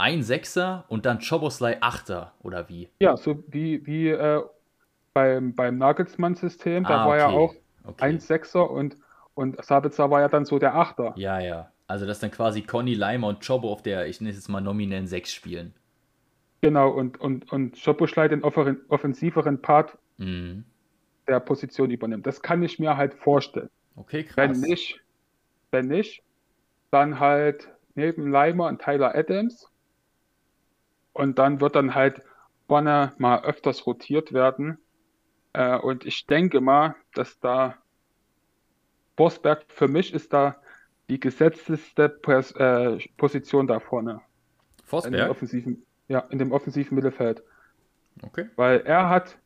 ein Sechser und dann Choboslai Achter, oder wie? Ja, so wie, wie äh, beim, beim Nagelsmann-System, da ah, war okay. ja auch okay. ein Sechser und, und Sabitzer war ja dann so der Achter. Ja, ja. Also, dass dann quasi Conny, Leimer und Chobo auf der, ich nenne es jetzt mal nominellen Sechs spielen. Genau, und, und, und Schoposchlei den offensiveren Part mhm. der Position übernimmt. Das kann ich mir halt vorstellen. Okay, krass. Wenn nicht, wenn nicht, dann halt neben Leimer und Tyler Adams. Und dann wird dann halt Bonner mal öfters rotiert werden. Äh, und ich denke mal, dass da Bosberg für mich ist da die gesetzteste Pos äh, Position da vorne. Forsberg? In dem offensiven, ja, in dem offensiven Mittelfeld. Okay. Weil er hat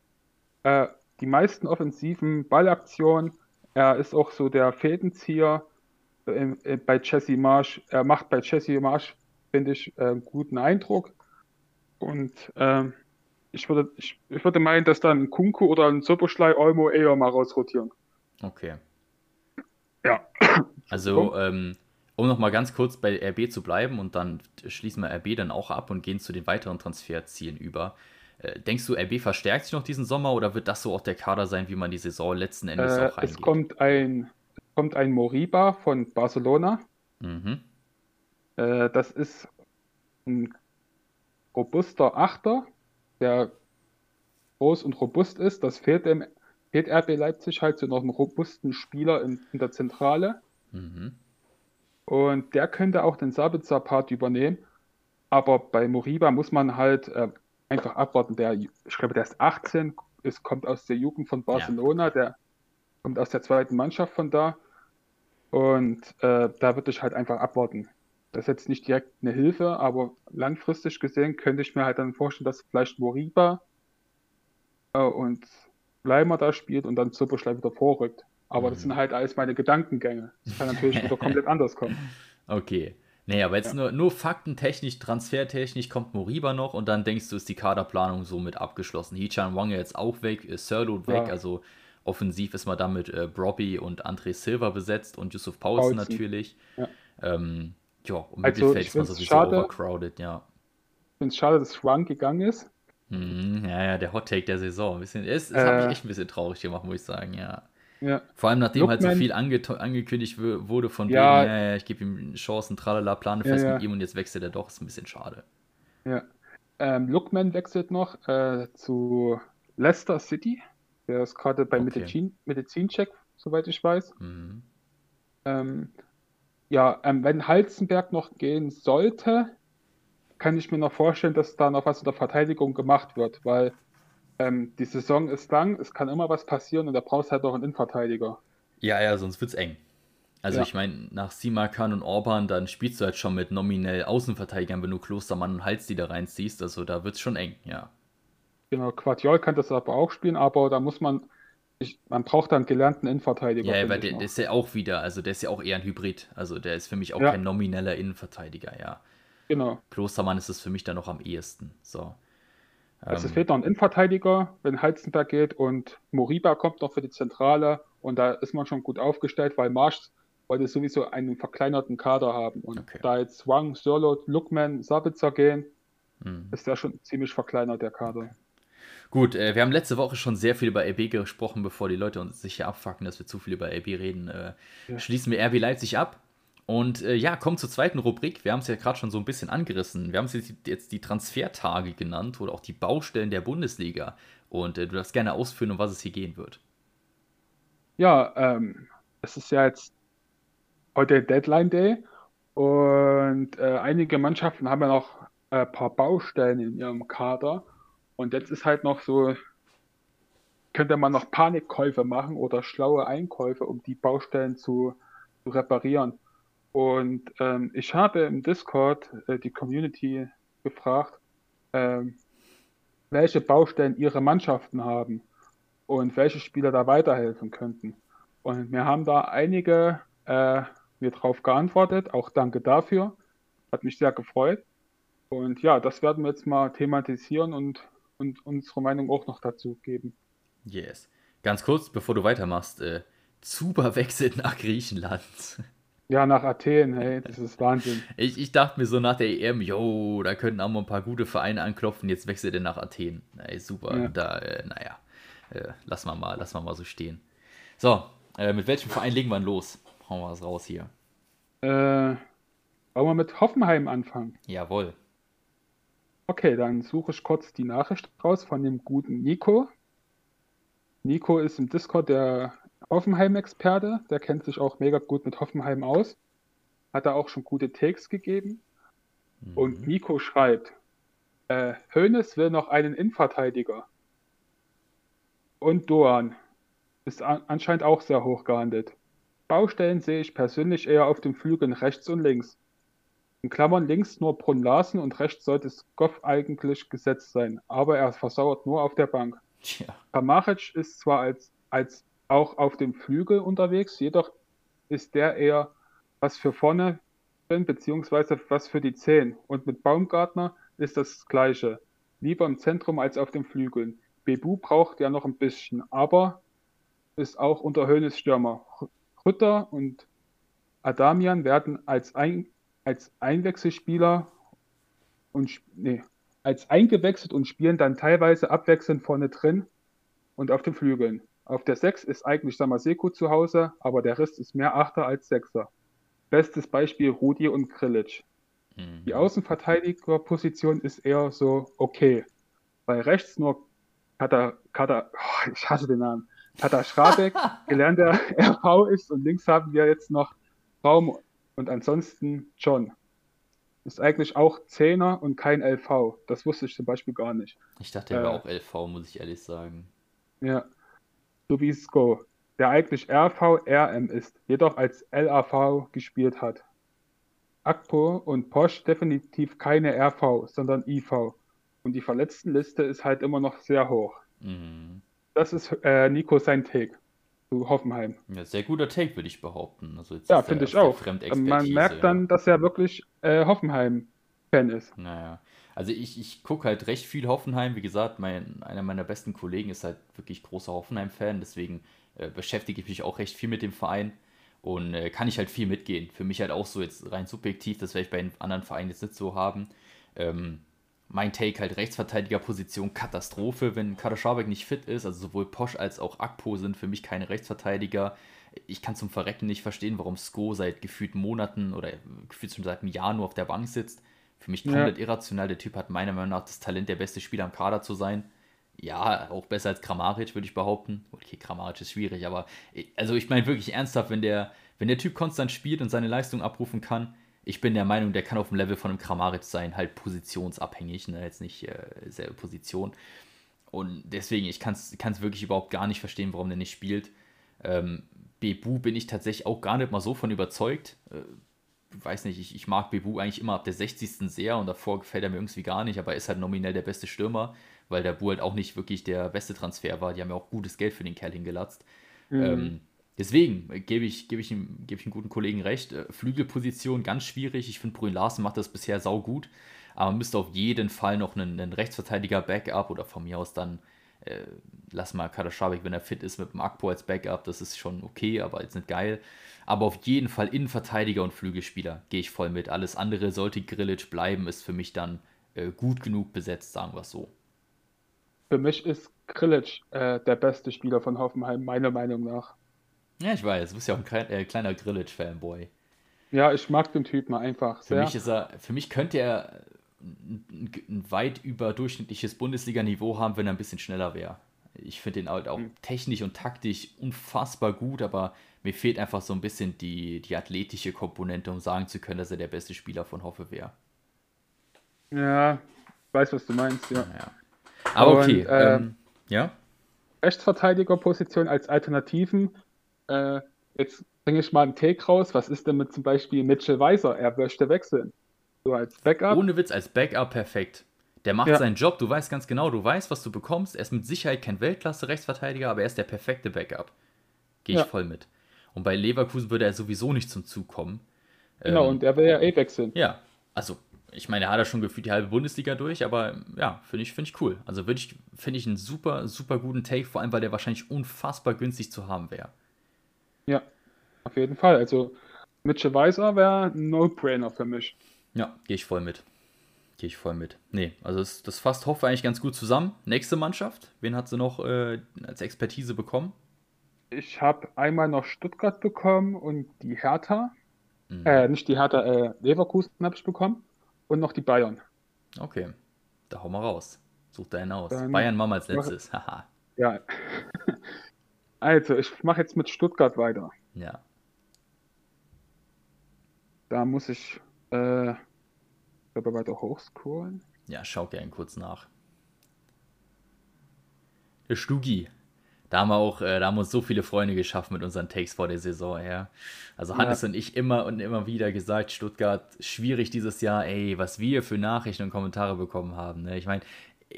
äh, die meisten offensiven Ballaktionen. Er ist auch so der Fädenzieher äh, bei Jesse Marsch. Er macht bei Jesse Marsch, finde ich, einen äh, guten Eindruck. Und ähm, ich, würde, ich, ich würde meinen, dass dann ein Kunku oder ein Soboschlei Olmo eher mal rausrotieren. Okay. Ja. Also, ähm, um nochmal ganz kurz bei RB zu bleiben und dann schließen wir RB dann auch ab und gehen zu den weiteren Transferzielen über. Äh, denkst du, RB verstärkt sich noch diesen Sommer oder wird das so auch der Kader sein, wie man die Saison letzten Endes äh, auch reingeht? Es kommt ein, kommt ein Moriba von Barcelona. Mhm. Äh, das ist ein robuster Achter, der groß und robust ist. Das fehlt dem fehlt RB Leipzig halt so noch einen robusten Spieler in, in der Zentrale. Mhm. Und der könnte auch den Sabitzer-Part übernehmen. Aber bei Moriba muss man halt äh, einfach abwarten. Der, ich glaube, der ist 18, es kommt aus der Jugend von Barcelona, ja. der kommt aus der zweiten Mannschaft von da. Und äh, da würde ich halt einfach abwarten. Das ist jetzt nicht direkt eine Hilfe, aber langfristig gesehen könnte ich mir halt dann vorstellen, dass vielleicht Moriba äh, und Leimer da spielt und dann Zupperschlei wieder vorrückt. Aber das mhm. sind halt alles meine Gedankengänge. Das kann natürlich wieder komplett anders kommen. [LAUGHS] Okay. Nee, aber jetzt ja. nur, nur faktentechnisch, transfertechnisch kommt Moriba noch und dann denkst du, ist die Kaderplanung somit abgeschlossen. Hichan Wang jetzt auch weg, ist Sirlot weg, ja. also offensiv ist man damit äh, Brobby und André Silva besetzt und Yusuf Paulsen, natürlich. Ja, ähm, ja und also, Mittelfeld ist man sowieso schade, overcrowded, ja. Ich finde es schade, dass Wang gegangen ist. Mhm, ja, ja, der Hot Take der Saison. Ein bisschen, ist, das äh, hat mich echt ein bisschen traurig gemacht, muss ich sagen, ja. Ja. Vor allem nachdem Lookman, halt so viel ange angekündigt wurde von ja, wegen, ja, ja, ich gebe ihm Chancen, tralala, plane fest ja, mit ihm und jetzt wechselt er doch, ist ein bisschen schade. Ja. Ähm, Lookman wechselt noch äh, zu Leicester City. Der ist gerade bei okay. Medizin, Medizincheck, soweit ich weiß. Mhm. Ähm, ja, ähm, wenn Halzenberg noch gehen sollte, kann ich mir noch vorstellen, dass da noch was in der Verteidigung gemacht wird, weil ähm, die Saison ist lang, es kann immer was passieren und da brauchst halt noch einen Innenverteidiger. Ja, ja, sonst wird's eng. Also ja. ich meine, nach Simakan und Orban, dann spielst du halt schon mit nominell Außenverteidigern, wenn du Klostermann und Hals die da reinziehst. Also da wird's schon eng, ja. Genau, Quadjol kann das aber auch spielen, aber da muss man, ich, man braucht dann gelernten Innenverteidiger. Ja, weil der, der, ist ja auch wieder, also der ist ja auch eher ein Hybrid. Also der ist für mich auch ja. kein nomineller Innenverteidiger, ja. Genau. Klostermann ist es für mich dann noch am ehesten. So. Also es ähm, fehlt noch ein Innenverteidiger, wenn Halzenberg geht und Moriba kommt noch für die Zentrale und da ist man schon gut aufgestellt, weil Marsch wollte sowieso einen verkleinerten Kader haben und okay. da jetzt Wang, Sörlot, Lookman, Sabitzer gehen, hm. ist der schon ziemlich verkleinert, der Kader. Gut, äh, wir haben letzte Woche schon sehr viel über RB gesprochen, bevor die Leute uns sich hier abfacken, dass wir zu viel über RB reden. Äh, ja. Schließen wir RB Leipzig ab. Und äh, ja, kommt zur zweiten Rubrik. Wir haben es ja gerade schon so ein bisschen angerissen. Wir haben es jetzt, jetzt, die Transfertage genannt oder auch die Baustellen der Bundesliga. Und äh, du darfst gerne ausführen, um was es hier gehen wird. Ja, ähm, es ist ja jetzt heute Deadline Day und äh, einige Mannschaften haben ja noch ein äh, paar Baustellen in ihrem Kader. Und jetzt ist halt noch so, könnte man noch Panikkäufe machen oder schlaue Einkäufe, um die Baustellen zu, zu reparieren. Und ähm, ich habe im Discord äh, die Community gefragt, ähm, welche Baustellen ihre Mannschaften haben und welche Spieler da weiterhelfen könnten. Und wir haben da einige äh, mir drauf geantwortet. Auch danke dafür. Hat mich sehr gefreut. Und ja, das werden wir jetzt mal thematisieren und, und unsere Meinung auch noch dazu geben. Yes. Ganz kurz, bevor du weitermachst, äh, Zuber wechselt nach Griechenland. [LAUGHS] Ja, nach Athen, hey, das ist Wahnsinn. Ich, ich dachte mir so nach der EM, yo, da könnten auch mal ein paar gute Vereine anklopfen, jetzt wechselt er nach Athen. Ey, super, ja. da, äh, naja, äh, wir mal, lassen wir mal so stehen. So, äh, mit welchem Verein legen wir los? Hauen wir was raus hier. Äh, wollen wir mit Hoffenheim anfangen? Jawohl. Okay, dann suche ich kurz die Nachricht raus von dem guten Nico. Nico ist im Discord der Hoffenheim-Experte. Der kennt sich auch mega gut mit Hoffenheim aus. Hat da auch schon gute Takes gegeben. Mhm. Und Nico schreibt, äh, Hoeneß will noch einen Innenverteidiger. Und Doan ist an anscheinend auch sehr hoch gehandelt. Baustellen sehe ich persönlich eher auf den Flügeln rechts und links. In Klammern links nur Brunn Larsen und rechts sollte Skoff eigentlich gesetzt sein, aber er versauert nur auf der Bank. Tja. Kamaric ist zwar als, als auch auf dem Flügel unterwegs, jedoch ist der eher was für vorne beziehungsweise was für die Zehn. Und mit Baumgartner ist das Gleiche. Lieber im Zentrum als auf den Flügeln. Bebu braucht ja noch ein bisschen, aber ist auch unter Höhnes Stürmer. Rütter und Adamian werden als, ein, als Einwechselspieler und nee, als eingewechselt und spielen dann teilweise abwechselnd vorne drin und auf den Flügeln. Auf der 6 ist eigentlich Samaseko zu Hause, aber der Rest ist mehr Achter als Sechser. Bestes Beispiel Rudi und Grilic. Mhm. Die Außenverteidigerposition ist eher so okay. Bei rechts nur Kata, Kata, oh, ich hasse den Namen, Kata Schrabeck, [LAUGHS] gelernter RV ist und links haben wir jetzt noch Raum und ansonsten John. Ist eigentlich auch Zehner und kein LV. Das wusste ich zum Beispiel gar nicht. Ich dachte, er äh, war auch LV, muss ich ehrlich sagen. Ja. So wie Sko, der eigentlich RV RM ist, jedoch als LAV gespielt hat. Akpo und Posch definitiv keine RV, sondern IV. Und die Verletztenliste ist halt immer noch sehr hoch. Mhm. Das ist äh, Nico sein Take zu Hoffenheim. Ja, sehr guter Take, würde ich behaupten. Also ja, finde ich auch. Man merkt dann, dass er wirklich äh, Hoffenheim-Fan ist. Naja. Also ich, ich gucke halt recht viel Hoffenheim. Wie gesagt, mein, einer meiner besten Kollegen ist halt wirklich großer Hoffenheim-Fan. Deswegen äh, beschäftige ich mich auch recht viel mit dem Verein. Und äh, kann ich halt viel mitgehen. Für mich halt auch so jetzt rein subjektiv, das werde ich bei den anderen Vereinen jetzt nicht so haben. Ähm, mein Take halt Rechtsverteidigerposition Katastrophe, wenn Kader Scharbeck nicht fit ist. Also sowohl Posch als auch Akpo sind für mich keine Rechtsverteidiger. Ich kann zum Verrecken nicht verstehen, warum Sko seit gefühlt Monaten oder gefühlt schon seit einem Jahr nur auf der Bank sitzt. Für mich komplett ja. irrational. Der Typ hat meiner Meinung nach das Talent, der beste Spieler am Kader zu sein. Ja, auch besser als Kramaric, würde ich behaupten. Okay, Kramaric ist schwierig, aber also ich meine wirklich ernsthaft, wenn der, wenn der Typ konstant spielt und seine Leistung abrufen kann, ich bin der Meinung, der kann auf dem Level von einem Kramaric sein, halt positionsabhängig, ne? jetzt nicht äh, selbe Position. Und deswegen, ich kann es wirklich überhaupt gar nicht verstehen, warum der nicht spielt. Ähm, Bebu bin ich tatsächlich auch gar nicht mal so von überzeugt. Äh, weiß nicht, ich, ich mag Bebu eigentlich immer ab der 60. sehr und davor gefällt er mir irgendwie gar nicht, aber er ist halt nominell der beste Stürmer, weil der Bu halt auch nicht wirklich der beste Transfer war. Die haben ja auch gutes Geld für den Kerl hingelatzt. Mhm. Ähm, deswegen gebe ich, geb ich, ihm, geb ich einem guten Kollegen recht. Äh, Flügelposition ganz schwierig. Ich finde, Brün Larsen macht das bisher sau gut, aber man müsste auf jeden Fall noch einen, einen Rechtsverteidiger-Backup oder von mir aus dann äh, lass mal Kader Schabik, wenn er fit ist, mit dem Akpo als Backup, das ist schon okay, aber jetzt nicht geil. Aber auf jeden Fall Innenverteidiger und Flügelspieler gehe ich voll mit. Alles andere sollte Grillic bleiben, ist für mich dann äh, gut genug besetzt, sagen wir es so. Für mich ist Grillic äh, der beste Spieler von Hoffenheim, meiner Meinung nach. Ja, ich weiß, du bist ja auch ein äh, kleiner Grillic-Fanboy. Ja, ich mag den Typen einfach sehr. Für mich, ist er, für mich könnte er ein, ein weit überdurchschnittliches Bundesliga-Niveau haben, wenn er ein bisschen schneller wäre. Ich finde ihn halt auch mhm. technisch und taktisch unfassbar gut, aber mir fehlt einfach so ein bisschen die, die athletische Komponente, um sagen zu können, dass er der beste Spieler von Hoffe wäre. Ja, ich weiß, was du meinst, ja. ja. Aber okay, Und, äh, ähm, ja. Rechtsverteidigerposition als Alternativen. Äh, jetzt bringe ich mal einen Take raus. Was ist denn mit zum Beispiel Mitchell Weiser? Er möchte wechseln. So als Backup. Ohne Witz, als Backup perfekt. Der macht ja. seinen Job, du weißt ganz genau, du weißt, was du bekommst. Er ist mit Sicherheit kein Weltklasse-Rechtsverteidiger, aber er ist der perfekte Backup. Gehe ich ja. voll mit. Und bei Leverkusen würde er sowieso nicht zum Zug kommen. Genau, ähm, und er will ja eh wechseln. Ja, also ich meine, er hat ja schon gefühlt die halbe Bundesliga durch, aber ja, finde ich, find ich cool. Also würde ich, finde ich einen super, super guten Take, vor allem weil der wahrscheinlich unfassbar günstig zu haben wäre. Ja, auf jeden Fall. Also Mitchell Weiser wäre ein No-Brainer für mich. Ja, gehe ich voll mit. Gehe ich voll mit. Nee, also das, das fasst Hoffe eigentlich ganz gut zusammen. Nächste Mannschaft, wen hat sie noch äh, als Expertise bekommen? Ich habe einmal noch Stuttgart bekommen und die Hertha. Mhm. Äh, nicht die Hertha, äh, Leverkusen habe ich bekommen. Und noch die Bayern. Okay. Da hau mal raus. Such deinen aus. Dann Bayern machen wir als letztes. [LAUGHS] Haha. ja. Also, ich mache jetzt mit Stuttgart weiter. Ja. Da muss ich äh, weiter hochscrollen. Ja, schau gerne kurz nach. Der Stugi. Da haben wir auch, äh, da haben wir uns so viele Freunde geschaffen mit unseren Takes vor der Saison, ja. Also Hannes ja. und ich immer und immer wieder gesagt, Stuttgart schwierig dieses Jahr, ey, was wir für Nachrichten und Kommentare bekommen haben. Ne? Ich meine,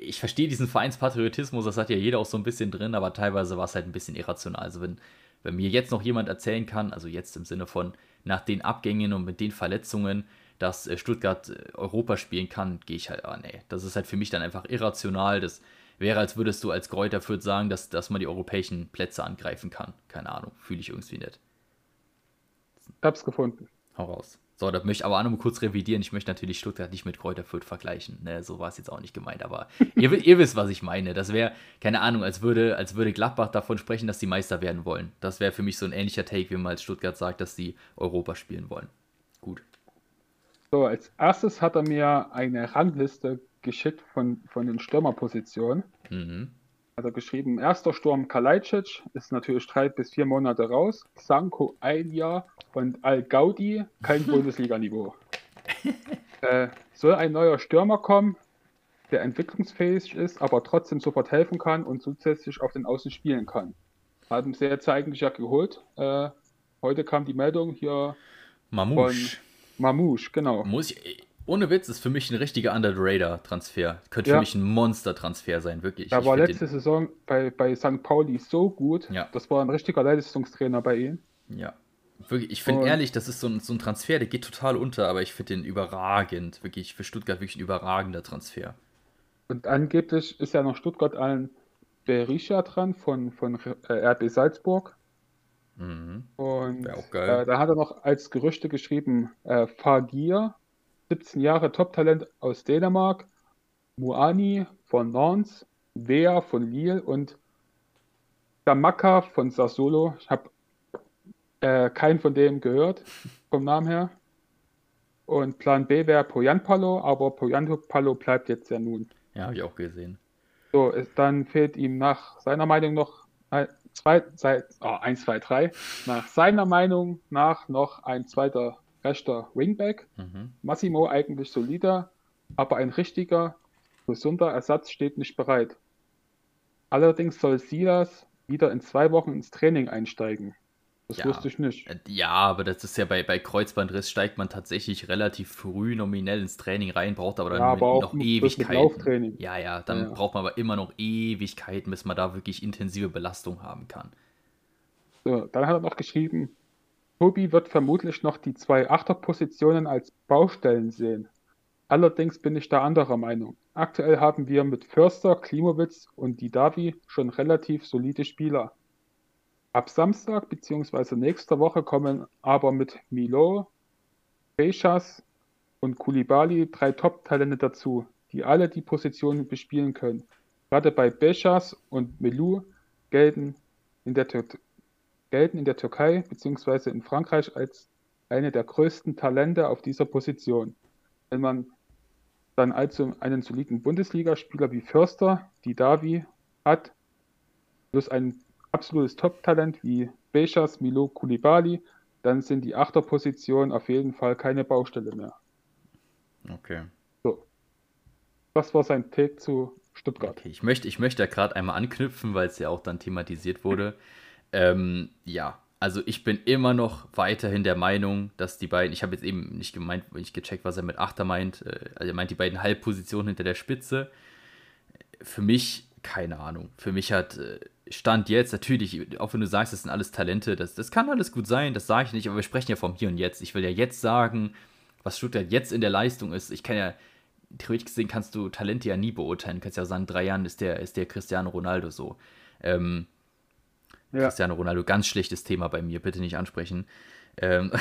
ich verstehe diesen Vereinspatriotismus, das hat ja jeder auch so ein bisschen drin, aber teilweise war es halt ein bisschen irrational. Also wenn, wenn mir jetzt noch jemand erzählen kann, also jetzt im Sinne von nach den Abgängen und mit den Verletzungen, dass äh, Stuttgart äh, Europa spielen kann, gehe ich halt, ah nee, das ist halt für mich dann einfach irrational. Das wäre, als würdest du als Kräuter Fürth sagen, dass, dass man die europäischen Plätze angreifen kann. Keine Ahnung, fühle ich irgendwie nicht. Hab's gefunden. Hau raus. So, da möchte ich aber auch nochmal kurz revidieren. Ich möchte natürlich Stuttgart nicht mit Kräuter Fürth vergleichen. Ne, so war es jetzt auch nicht gemeint, aber [LAUGHS] ihr, ihr, wisst, was ich meine. Das wäre, keine Ahnung, als würde, als würde Gladbach davon sprechen, dass sie Meister werden wollen. Das wäre für mich so ein ähnlicher Take, wie man als Stuttgart sagt, dass sie Europa spielen wollen. Gut. So, als erstes hat er mir eine Rangliste geschickt von, von den Stürmerpositionen. Mhm. Hat er geschrieben, erster Sturm Kalajdzic ist natürlich drei bis vier Monate raus. Sanko ein Jahr und Al-Gaudi kein [LAUGHS] Bundesliga-Niveau. äh, soll ein neuer Stürmer kommen, der entwicklungsfähig ist, aber trotzdem sofort helfen kann und zusätzlich auf den Außen spielen kann. Haben sie jetzt eigentlich ja geholt. Äh, heute kam die Meldung hier Mamouche. von Mamouche, genau. Muss ich, ohne Witz, ist für mich ein richtiger Under-the-Radar-Transfer. Könnte ja. für mich ein Monster-Transfer sein, wirklich. Er war letzte den... Saison bei, bei St. Pauli so gut. Ja. Das war ein richtiger Leistungstrainer bei ihm. Ja. Wirklich, ich finde ehrlich, das ist so ein, so ein Transfer, der geht total unter, aber ich finde den überragend. Wirklich, für Stuttgart wirklich ein überragender Transfer. Und angeblich ist ja noch Stuttgart ein Berisha dran von, von äh, RB Salzburg. Mhm. Und auch geil. Äh, da hat er noch als Gerüchte geschrieben, äh, Fagir 17 Jahre Top-Talent aus Dänemark, Muani von Nantes, Wea von Lille und Damaka von Sassolo. Ich habe äh, keinen von denen gehört, vom Namen her. Und Plan B wäre Poyanpalo, aber Poyanpalo bleibt jetzt ja nun. Ja, habe ich auch gesehen. So, ist, dann fehlt ihm nach seiner Meinung noch ein, zwei, zwei, oh, eins, zwei, drei. Nach seiner Meinung nach noch ein zweiter rechter Wingback. Mhm. Massimo eigentlich solider, aber ein richtiger, gesunder Ersatz steht nicht bereit. Allerdings soll Silas wieder in zwei Wochen ins Training einsteigen. Das ja. wusste ich nicht. Äh, ja, aber das ist ja bei, bei Kreuzbandriss steigt man tatsächlich relativ früh nominell ins Training rein, braucht aber dann ja, aber noch Ewigkeiten. Ja, ja, dann ja. braucht man aber immer noch Ewigkeiten, bis man da wirklich intensive Belastung haben kann. So, dann hat er noch geschrieben, Tobi wird vermutlich noch die zwei Achterpositionen als Baustellen sehen. Allerdings bin ich da anderer Meinung. Aktuell haben wir mit Förster, Klimowitz und Didavi schon relativ solide Spieler. Ab Samstag bzw. nächster Woche kommen aber mit Milo, Bechas und Kulibali drei Top-Talente dazu, die alle die Positionen bespielen können. Gerade bei Bechas und Melou gelten in der gelten in der Türkei bzw. in Frankreich als eine der größten Talente auf dieser Position. Wenn man dann also einen soliden Bundesligaspieler wie Förster, die Davi hat, plus ein absolutes Top-Talent wie Beşas, Milo Koulibaly, dann sind die Achterpositionen auf jeden Fall keine Baustelle mehr. Okay. So. Das war sein Take zu Stuttgart. Okay, ich möchte, ich möchte da gerade einmal anknüpfen, weil es ja auch dann thematisiert wurde. [LAUGHS] Ähm, ja, also ich bin immer noch weiterhin der Meinung, dass die beiden, ich habe jetzt eben nicht gemeint, ich gecheckt, was er mit Achter meint, äh, also er meint die beiden Halbpositionen hinter der Spitze. Für mich, keine Ahnung, für mich hat äh, Stand jetzt, natürlich, auch wenn du sagst, das sind alles Talente, das, das kann alles gut sein, das sage ich nicht, aber wir sprechen ja vom Hier und Jetzt. Ich will ja jetzt sagen, was Stuttgart jetzt in der Leistung ist. Ich kann ja, theoretisch gesehen kannst du Talente ja nie beurteilen. Du kannst ja sagen, in drei Jahren ist der, ist der Cristiano Ronaldo so. Ähm, ja. Cristiano Ronaldo, ganz schlechtes Thema bei mir, bitte nicht ansprechen. Ähm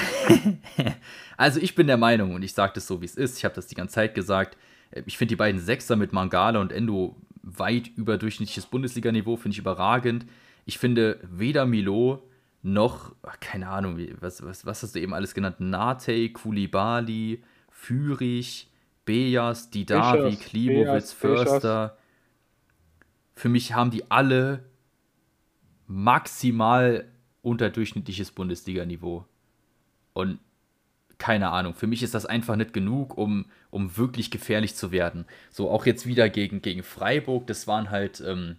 [LAUGHS] also ich bin der Meinung, und ich sage das so, wie es ist, ich habe das die ganze Zeit gesagt, äh, ich finde die beiden Sechser mit Mangala und Endo weit überdurchschnittliches Bundesliga-Niveau, finde ich überragend. Ich finde weder Milo noch, keine Ahnung, was, was, was hast du eben alles genannt? Nate, Kulibali, Fürich, Bejas, Didavi, Klimowitz, Förster. Für mich haben die alle maximal unterdurchschnittliches Bundesliga-Niveau. Und keine Ahnung, für mich ist das einfach nicht genug, um, um wirklich gefährlich zu werden. So auch jetzt wieder gegen, gegen Freiburg, das waren halt ähm,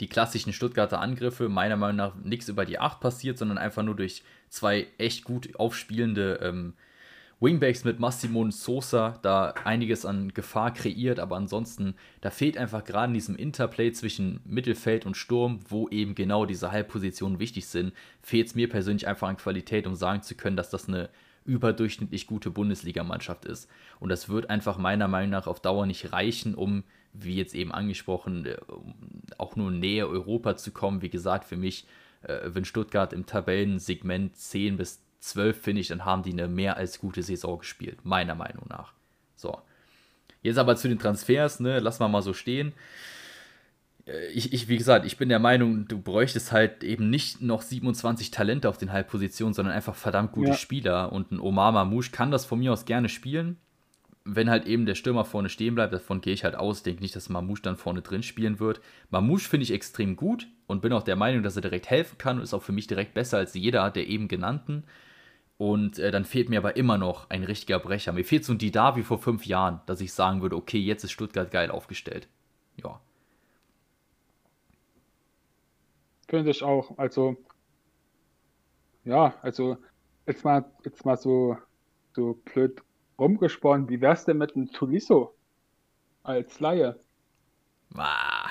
die klassischen Stuttgarter Angriffe, meiner Meinung nach nichts über die 8 passiert, sondern einfach nur durch zwei echt gut aufspielende ähm, Wingbacks mit Massimo Sosa da einiges an Gefahr kreiert, aber ansonsten, da fehlt einfach gerade in diesem Interplay zwischen Mittelfeld und Sturm, wo eben genau diese Halbpositionen wichtig sind, fehlt es mir persönlich einfach an Qualität, um sagen zu können, dass das eine überdurchschnittlich gute Bundesligamannschaft ist. Und das wird einfach meiner Meinung nach auf Dauer nicht reichen, um, wie jetzt eben angesprochen, äh, auch nur näher Europa zu kommen. Wie gesagt, für mich, äh, wenn Stuttgart im Tabellensegment 10 bis 12 finde ich, dann haben die eine mehr als gute Saison gespielt, meiner Meinung nach. So. Jetzt aber zu den Transfers, ne, lassen wir mal so stehen. Äh, ich, ich, wie gesagt, ich bin der Meinung, du bräuchtest halt eben nicht noch 27 Talente auf den Halbpositionen, sondern einfach verdammt gute ja. Spieler. Und ein Omar Mamouche kann das von mir aus gerne spielen. Wenn halt eben der Stürmer vorne stehen bleibt, davon gehe ich halt aus, denke nicht, dass Mamouche dann vorne drin spielen wird. Mamouche finde ich extrem gut und bin auch der Meinung, dass er direkt helfen kann und ist auch für mich direkt besser als jeder der eben genannten. Und äh, dann fehlt mir aber immer noch ein richtiger Brecher. Mir fehlt so ein Dida wie vor fünf Jahren, dass ich sagen würde, okay, jetzt ist Stuttgart geil aufgestellt. Ja. Finde ich auch. Also, ja, also jetzt mal, jetzt mal so, so blöd rumgesponnen. Wie wär's denn mit einem Tuliso als Laie? Ah,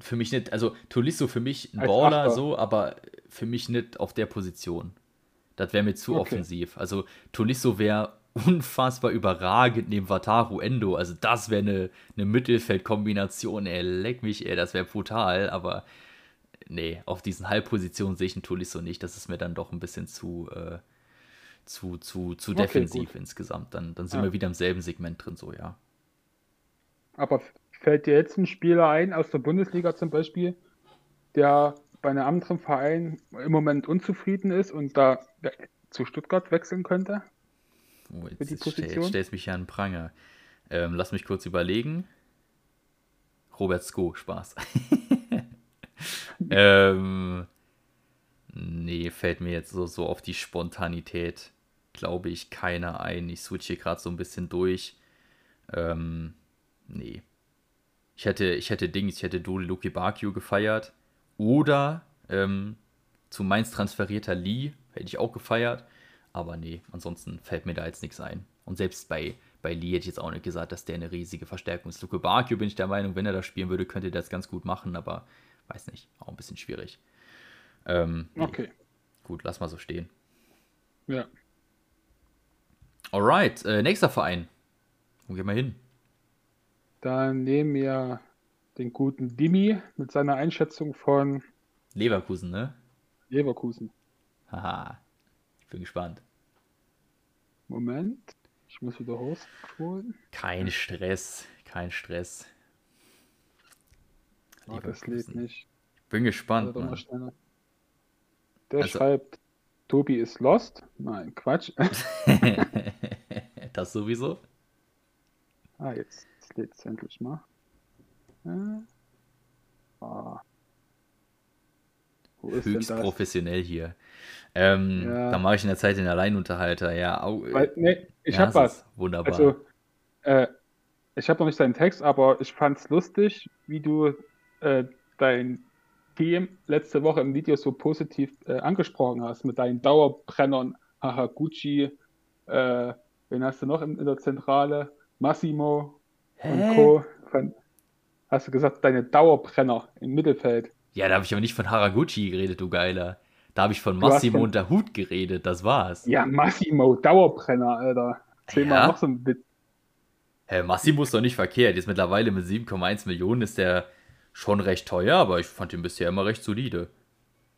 für mich nicht, also Tuliso für mich ein als Baller Achter. so, aber für mich nicht auf der Position. Das wäre mir zu okay. offensiv. Also Tolisso wäre [LAUGHS] unfassbar überragend neben Wataru Endo. Also das wäre eine, eine Mittelfeldkombination, ey, leck mich, ey, das wäre brutal, aber nee, auf diesen Halbpositionen sehe ich einen Tolisso nicht. Das ist mir dann doch ein bisschen zu, äh, zu, zu, zu okay, defensiv gut. insgesamt. Dann, dann sind ja. wir wieder im selben Segment drin, so, ja. Aber fällt dir jetzt ein Spieler ein, aus der Bundesliga zum Beispiel, der bei einem anderen Verein im Moment unzufrieden ist und da zu Stuttgart wechseln könnte? Oh, jetzt die Stell, stellst mich ja an Pranger. Ähm, lass mich kurz überlegen. Robert Sko, Spaß. [LAUGHS] ähm, nee, fällt mir jetzt so, so auf die Spontanität, glaube ich, keiner ein. Ich switche hier gerade so ein bisschen durch. Ähm, nee. Ich hätte, ich hätte Dings, ich hätte Dole Luki Bakio gefeiert. Oder ähm, zu Mainz transferierter Lee, hätte ich auch gefeiert. Aber nee, ansonsten fällt mir da jetzt nichts ein. Und selbst bei, bei Lee hätte ich jetzt auch nicht gesagt, dass der eine riesige Verstärkung ist. Luke Bakio bin ich der Meinung, wenn er das spielen würde, könnte er das ganz gut machen, aber weiß nicht, auch ein bisschen schwierig. Ähm, nee. Okay. Gut, lass mal so stehen. Ja. Alright, äh, nächster Verein. Wo gehen wir hin? Dann nehmen wir den guten Dimi mit seiner Einschätzung von Leverkusen, ne? Leverkusen. Haha, ich bin gespannt. Moment, ich muss wieder hochscrollen. Kein Stress, kein Stress. Oh, das lädt nicht. Bin gespannt. Also, Der also, schreibt, Tobi ist lost. Nein, Quatsch. [LAUGHS] [LAUGHS] das sowieso. Ah, jetzt lädt es endlich mal. Ah. Höchst professionell hier. Ähm, ja. Da mache ich in der Zeit den Alleinunterhalter. Ja, au, Weil, nee, ich ja, habe was. Wunderbar. Also, äh, ich habe noch nicht deinen Text, aber ich fand es lustig, wie du äh, dein Team letzte Woche im Video so positiv äh, angesprochen hast mit deinen Dauerbrennern. Haraguchi, äh, wen hast du noch in, in der Zentrale? Massimo Hä? und Co. hast du gesagt, deine Dauerbrenner im Mittelfeld. Ja, da habe ich aber nicht von Haraguchi geredet, du Geiler. Da habe ich von Massimo und der Hut geredet, das war's. Ja, Massimo, Dauerbrenner, Alter. Erzähl ja. mal noch so ein Bit. Hä, Massimo ist doch nicht verkehrt. Jetzt mittlerweile mit 7,1 Millionen ist der schon recht teuer, aber ich fand ihn bisher immer recht solide.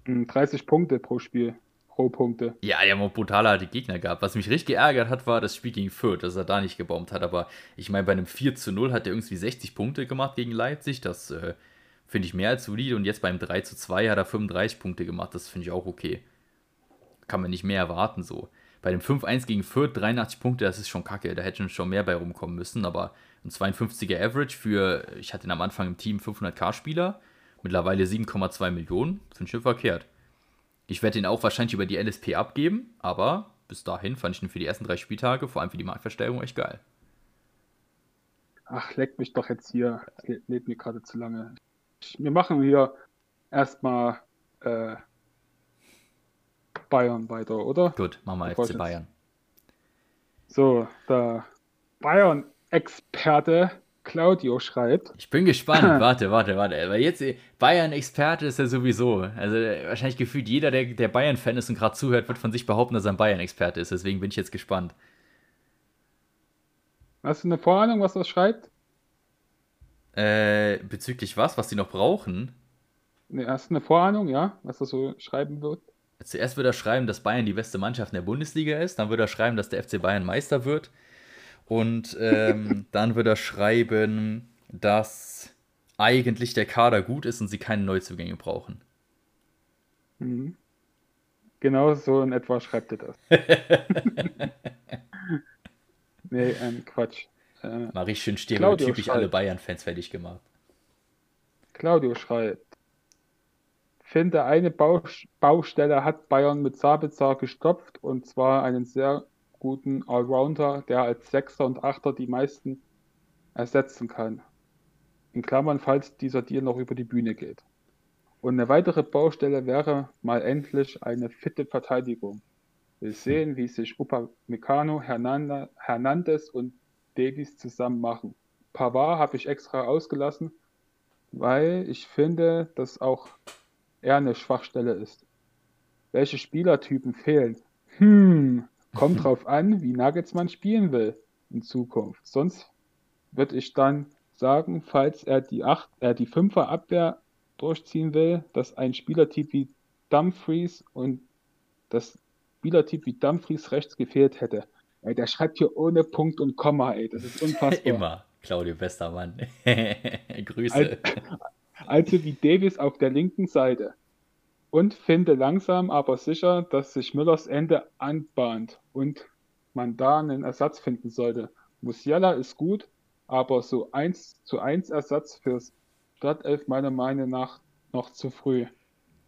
30 hm, Punkte pro Spiel. Rohpunkte. Ja, die haben auch brutal harte Gegner gehabt. Was mich richtig geärgert hat, war das Spiel gegen Fürth, dass er da nicht gebombt hat. Aber ich meine, bei einem 4 zu 0 hat er irgendwie 60 Punkte gemacht gegen Leipzig. Das äh, finde ich mehr als solide. Und jetzt beim 3 zu 2 hat er 35 Punkte gemacht. Das finde ich auch okay. Kann man nicht mehr erwarten so. bei dem 5-1 gegen Fürth 83 Punkte, das ist schon kacke. Da hätte schon mehr bei rumkommen müssen. Aber ein 52er Average für, ich hatte ihn am Anfang im Team 500k-Spieler, mittlerweile 7,2 Millionen, sind schon verkehrt. Ich werde ihn auch wahrscheinlich über die LSP abgeben, aber bis dahin fand ich ihn für die ersten drei Spieltage, vor allem für die Marktverstärkung, echt geil. Ach, leck mich doch jetzt hier. Das lebt mir gerade zu lange. Wir machen hier erstmal äh, Bayern weiter, oder? Gut, machen wir FC Bayern. So, der Bayern-Experte Claudio schreibt. Ich bin gespannt. [LAUGHS] warte, warte, warte. Weil jetzt Bayern-Experte ist er sowieso. Also wahrscheinlich gefühlt jeder, der, der Bayern-Fan ist und gerade zuhört, wird von sich behaupten, dass er ein Bayern-Experte ist. Deswegen bin ich jetzt gespannt. Hast du eine Vorahnung, was das schreibt? Äh, bezüglich was, was die noch brauchen? Ne, hast du eine Vorahnung, ja, was das so schreiben wird? Zuerst wird er schreiben, dass Bayern die beste Mannschaft in der Bundesliga ist. Dann wird er schreiben, dass der FC Bayern Meister wird. Und ähm, [LAUGHS] dann wird er schreiben, dass eigentlich der Kader gut ist und sie keine Neuzugänge brauchen. Mhm. Genau so in etwa schreibt er das. [LAUGHS] [LAUGHS] nee, ähm, Quatsch. Äh, Mal richtig schön stereotypisch alle Bayern-Fans fertig gemacht. Claudio schreibt. Finde, eine Baustelle hat Bayern mit Sabitzer gestopft und zwar einen sehr guten Allrounder, der als Sechser und Achter die meisten ersetzen kann. In Klammern, falls dieser Deal noch über die Bühne geht. Und eine weitere Baustelle wäre mal endlich eine fitte Verteidigung. Wir sehen, wie sich Upamecano, Hernandez und Davies zusammen machen. Pavard habe ich extra ausgelassen, weil ich finde, dass auch er eine Schwachstelle ist. Welche Spielertypen fehlen? Hm, Kommt drauf an, wie Nagelsmann spielen will in Zukunft. Sonst würde ich dann sagen, falls er die, acht, äh, die Fünfer Abwehr durchziehen will, dass ein Spielertyp wie Dumfries und das Spielertyp wie Dumfries rechts gefehlt hätte. Ey, der schreibt hier ohne Punkt und Komma, ey, das ist unfassbar. [LAUGHS] Immer, Claudio Westermann. [LAUGHS] Grüße. Also, also wie Davis auf der linken Seite und finde langsam aber sicher, dass sich Müllers Ende anbahnt und man da einen Ersatz finden sollte. Musiala ist gut, aber so 1 zu 1 Ersatz fürs Stadtelf meiner Meinung nach noch zu früh.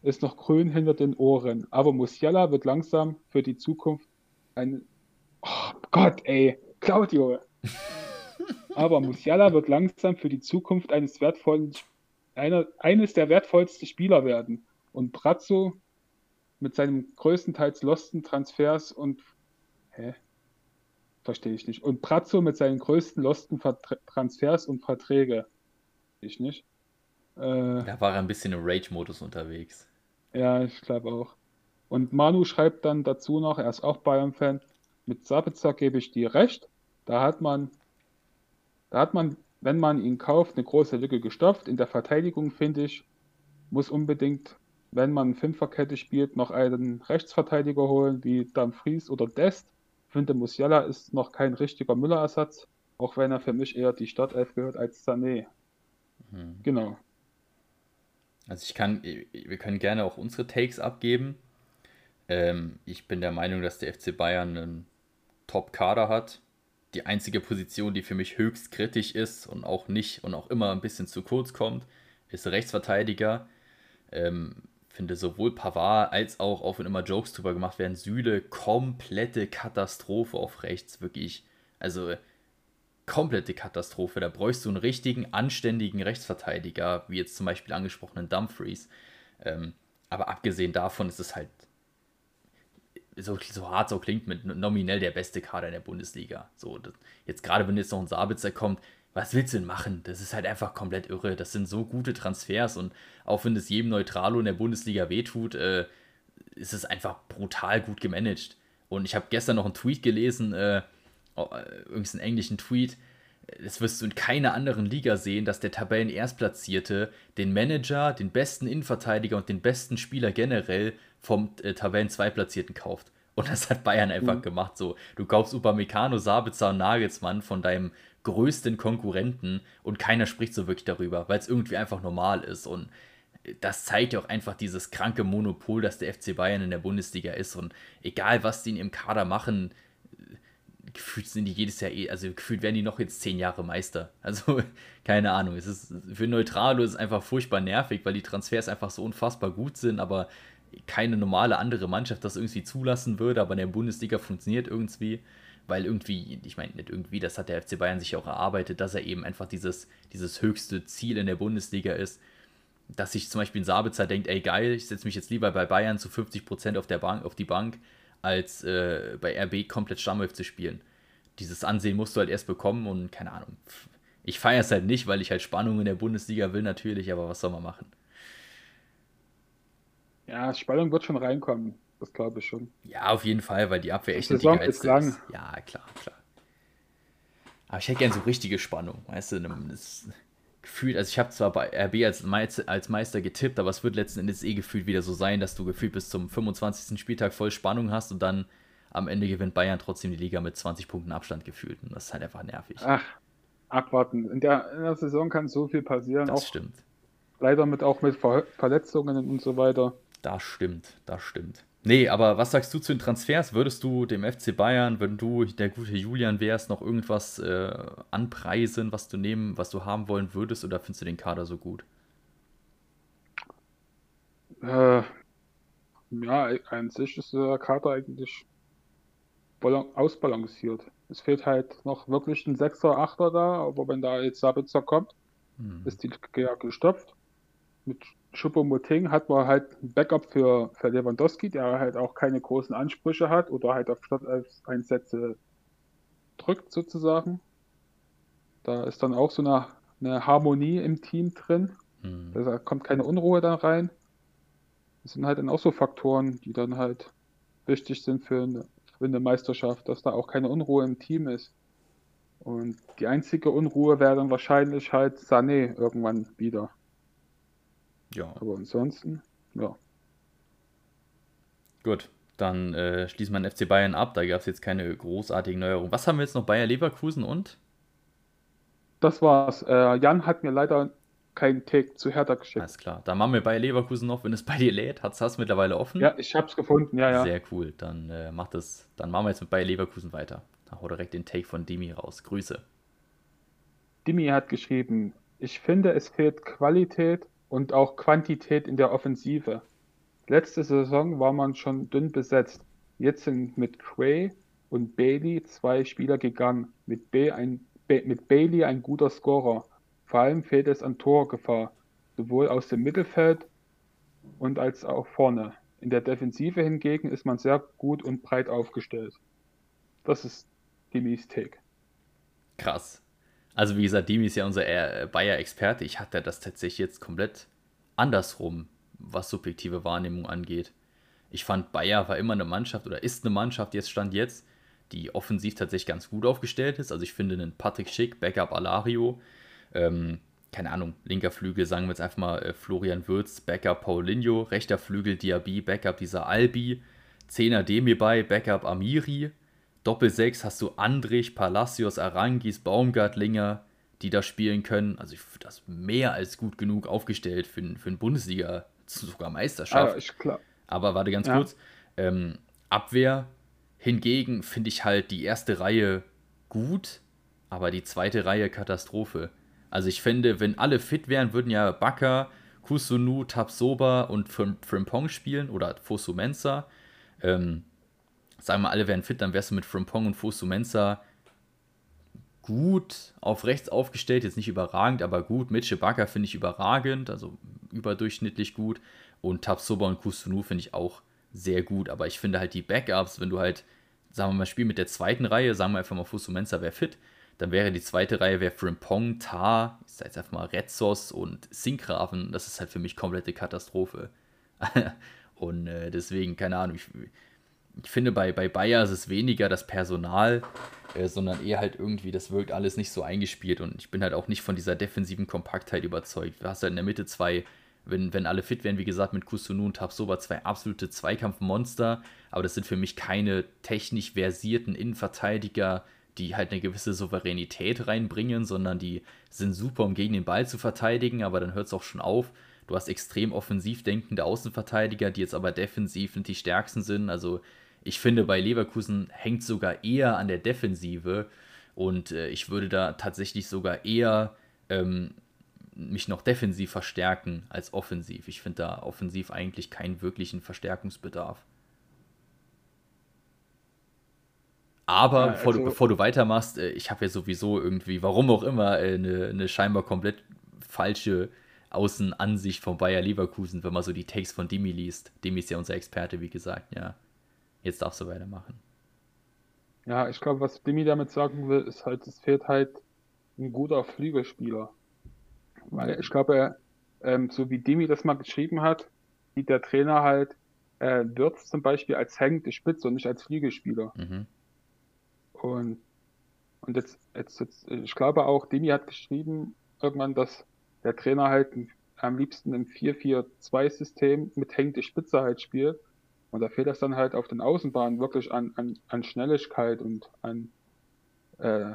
Ist noch grün hinter den Ohren, aber Musiala wird langsam für die Zukunft ein. Oh Gott, ey, Claudio! [LAUGHS] aber Musiala wird langsam für die Zukunft eines wertvollen, einer, eines der wertvollsten Spieler werden. Und Brazzo mit seinem größtenteils losten Transfers und hä? Verstehe ich nicht. Und Brazzo mit seinen größten losten Transfers und Verträge. Ich nicht. Äh, da war er ein bisschen im Rage-Modus unterwegs. Ja, ich glaube auch. Und Manu schreibt dann dazu noch, er ist auch Bayern-Fan, mit Sabitzer gebe ich dir recht. Da hat man, da hat man, wenn man ihn kauft, eine große Lücke gestopft. In der Verteidigung, finde ich, muss unbedingt wenn man Fünferkette spielt, noch einen Rechtsverteidiger holen, wie Dumfries oder Dest. Ich finde, Musiala ist noch kein richtiger Müller-Ersatz, auch wenn er für mich eher die Startelf gehört als Sané. Mhm. Genau. Also ich kann, wir können gerne auch unsere Takes abgeben. Ähm, ich bin der Meinung, dass der FC Bayern einen Top-Kader hat. Die einzige Position, die für mich höchst kritisch ist und auch nicht und auch immer ein bisschen zu kurz kommt, ist Rechtsverteidiger. Ähm, finde sowohl Pavard als auch, auch wenn immer Jokes drüber gemacht werden, Süle, komplette Katastrophe auf rechts, wirklich. Also komplette Katastrophe. Da bräuchst du einen richtigen, anständigen Rechtsverteidiger, wie jetzt zum Beispiel angesprochenen Dumfries. Ähm, aber abgesehen davon ist es halt so, so hart so klingt mit nominell der beste Kader in der Bundesliga. So, das, jetzt gerade wenn jetzt noch ein Sabitzer kommt, was willst du denn machen? Das ist halt einfach komplett irre. Das sind so gute Transfers und auch wenn es jedem Neutralo in der Bundesliga wehtut, äh, ist es einfach brutal gut gemanagt. Und ich habe gestern noch einen Tweet gelesen, äh, oh, äh irgendeinen englischen Tweet. Das wirst du in keiner anderen Liga sehen, dass der Tabellen-Erstplatzierte den Manager, den besten Innenverteidiger und den besten Spieler generell vom äh, Tabellen-Zweitplatzierten kauft. Und das hat Bayern einfach mhm. gemacht. So, du kaufst Upamecano, Sabitzer und Nagelsmann von deinem größten Konkurrenten und keiner spricht so wirklich darüber, weil es irgendwie einfach normal ist. Und das zeigt ja auch einfach dieses kranke Monopol, das der FC Bayern in der Bundesliga ist. Und egal, was die in ihrem Kader machen, gefühlt sind die jedes Jahr, eh, also gefühlt werden die noch jetzt zehn Jahre Meister. [LAUGHS] Also, keine Ahnung. Es ist für Neutralo ist es einfach furchtbar nervig, weil die Transfers einfach so unfassbar gut sind, aber keine normale andere Mannschaft das irgendwie zulassen würde, aber in der Bundesliga funktioniert irgendwie, weil irgendwie, ich meine nicht irgendwie, das hat der FC Bayern sich auch erarbeitet, dass er eben einfach dieses, dieses höchste Ziel in der Bundesliga ist, dass sich zum Beispiel ein Sabitzer denkt, ey geil, ich setze mich jetzt lieber bei Bayern zu 50% auf, der Bank, auf die Bank, als äh, bei RB komplett Stammelf zu spielen. Dieses Ansehen musst du halt erst bekommen und keine Ahnung. Ich feiere es halt nicht, weil ich halt Spannung in der Bundesliga will natürlich, aber was soll man machen? Ja, Spannung wird schon reinkommen, das glaube ich schon. Ja, auf jeden Fall, weil die Abwehr echt nicht die geilste ist. Lang. Ja, klar, klar. Aber ich hätte gerne so richtige Spannung, weißt du, das, gefühlt, also ich habe zwar bei RB als, Meister, als Meister getippt, aber es wird letzten Endes eh gefühlt wieder so sein, dass du gefühlt bis zum 25. Spieltag voll Spannung hast und dann am Ende gewinnt Bayern trotzdem die Liga mit 20 Punkten Abstand gefühlt. Und das ist halt einfach nervig. Ach, abwarten. In der, in der Saison kann so viel passieren. Das auch stimmt. Leider mit auch mit Ver Verletzungen und so weiter. Das stimmt, das stimmt. Nee, aber was sagst du zu den Transfers? Würdest du dem FC Bayern, wenn du der gute Julian wärst, noch irgendwas äh, anpreisen, was du nehmen, was du haben wollen würdest, oder findest du den Kader so gut? Äh, ja, an sich ist der Kader eigentlich ausbalanciert. Es fehlt halt noch wirklich ein Sechser, Achter da, aber wenn da jetzt Sabitzer kommt, hm. ist die ja gestopft. Mit Schuppomoting hat man halt ein Backup für, für Lewandowski, der halt auch keine großen Ansprüche hat oder halt auf Starteinsätze drückt sozusagen. Da ist dann auch so eine, eine Harmonie im Team drin. Mhm. Da kommt keine Unruhe dann rein. Das sind halt dann auch so Faktoren, die dann halt wichtig sind für eine, für eine Meisterschaft, dass da auch keine Unruhe im Team ist. Und die einzige Unruhe wäre dann wahrscheinlich halt Sané irgendwann wieder. Ja. Aber ansonsten, ja. Gut, dann äh, schließt man FC Bayern ab. Da gab es jetzt keine großartigen Neuerungen. Was haben wir jetzt noch? Bayer Leverkusen und? Das war's. Äh, Jan hat mir leider keinen Take zu Hertha geschickt. Alles klar. Dann machen wir Bayer Leverkusen noch, wenn es bei dir lädt. Hast du es mittlerweile offen? Ja, ich hab's gefunden, ja, ja. Sehr cool. Dann äh, macht es. Dann machen wir jetzt mit Bayer Leverkusen weiter. Da hau direkt den Take von Dimi raus. Grüße. Dimi hat geschrieben, ich finde, es fehlt Qualität und auch Quantität in der Offensive. Letzte Saison war man schon dünn besetzt. Jetzt sind mit Gray und Bailey zwei Spieler gegangen. Mit, B ein, B mit Bailey ein guter Scorer. Vor allem fehlt es an Torgefahr, sowohl aus dem Mittelfeld und als auch vorne. In der Defensive hingegen ist man sehr gut und breit aufgestellt. Das ist die Take. Krass. Also wie gesagt, Demi ist ja unser äh, Bayer-Experte. Ich hatte das tatsächlich jetzt komplett andersrum, was subjektive Wahrnehmung angeht. Ich fand, Bayer war immer eine Mannschaft oder ist eine Mannschaft, jetzt stand jetzt, die offensiv tatsächlich ganz gut aufgestellt ist. Also ich finde einen Patrick Schick, Backup Alario, ähm, keine Ahnung, linker Flügel, sagen wir jetzt einfach mal äh, Florian Würz, Backup Paulinho, rechter Flügel Diaby, Backup dieser Albi, Zehner Demi bei, Backup Amiri, Doppel 6 hast du Andrich, Palacios, Arangis, Baumgartlinger, die da spielen können. Also ich finde das mehr als gut genug aufgestellt für, für eine Bundesliga, sogar Meisterschaft. Ah, ist klar. Aber warte ganz ja. kurz. Ähm, Abwehr hingegen finde ich halt die erste Reihe gut, aber die zweite Reihe Katastrophe. Also ich finde, wenn alle fit wären, würden ja Bakker, Kusunu, Tapsoba und Frimpong spielen oder Fosu Mensa. Ähm, sagen wir alle wären fit, dann wärst du mit Frimpong und Fosu Mensa gut auf rechts aufgestellt, jetzt nicht überragend, aber gut. Mitchell Bakker finde ich überragend, also überdurchschnittlich gut. Und Tapsoba und Kusunu finde ich auch sehr gut. Aber ich finde halt die Backups, wenn du halt, sagen wir mal, Spiel mit der zweiten Reihe, sagen wir einfach mal, Fusu Mensa wäre fit, dann wäre die zweite Reihe wäre Frimpong, Tar, ich sag jetzt einfach mal Retzos und Sinkgraven. Das ist halt für mich komplette Katastrophe. [LAUGHS] und äh, deswegen, keine Ahnung, ich, ich finde, bei, bei Bayer ist es weniger das Personal, äh, sondern eher halt irgendwie, das wirkt alles nicht so eingespielt und ich bin halt auch nicht von dieser defensiven Kompaktheit überzeugt. Du hast halt in der Mitte zwei, wenn, wenn alle fit wären, wie gesagt, mit Kusunu und Tabsoba zwei absolute Zweikampfmonster, aber das sind für mich keine technisch versierten Innenverteidiger, die halt eine gewisse Souveränität reinbringen, sondern die sind super, um gegen den Ball zu verteidigen, aber dann hört es auch schon auf. du hast extrem offensiv denkende Außenverteidiger, die jetzt aber defensiv nicht die stärksten sind. Also ich finde, bei Leverkusen hängt sogar eher an der Defensive und äh, ich würde da tatsächlich sogar eher ähm, mich noch defensiv verstärken als offensiv. Ich finde da offensiv eigentlich keinen wirklichen Verstärkungsbedarf. Aber ja, bevor, du, also bevor du weitermachst, äh, ich habe ja sowieso irgendwie, warum auch immer, eine, eine scheinbar komplett falsche Außenansicht von Bayer Leverkusen, wenn man so die Takes von Dimi liest. Dimi ist ja unser Experte, wie gesagt, ja. Jetzt darfst du weitermachen. Ja, ich glaube, was Dimi damit sagen will, ist halt, es fehlt halt ein guter Flügelspieler. Weil ich glaube, ähm, so wie Dimi das mal geschrieben hat, sieht der Trainer halt äh, Wirtz zum Beispiel als hängende Spitze und nicht als Flügelspieler. Mhm. Und, und jetzt, jetzt, jetzt, ich glaube auch, Demi hat geschrieben irgendwann, dass der Trainer halt am liebsten im 4-4-2-System mit hängende Spitze halt spielt. Und da fehlt das dann halt auf den Außenbahnen wirklich an, an, an Schnelligkeit und an äh,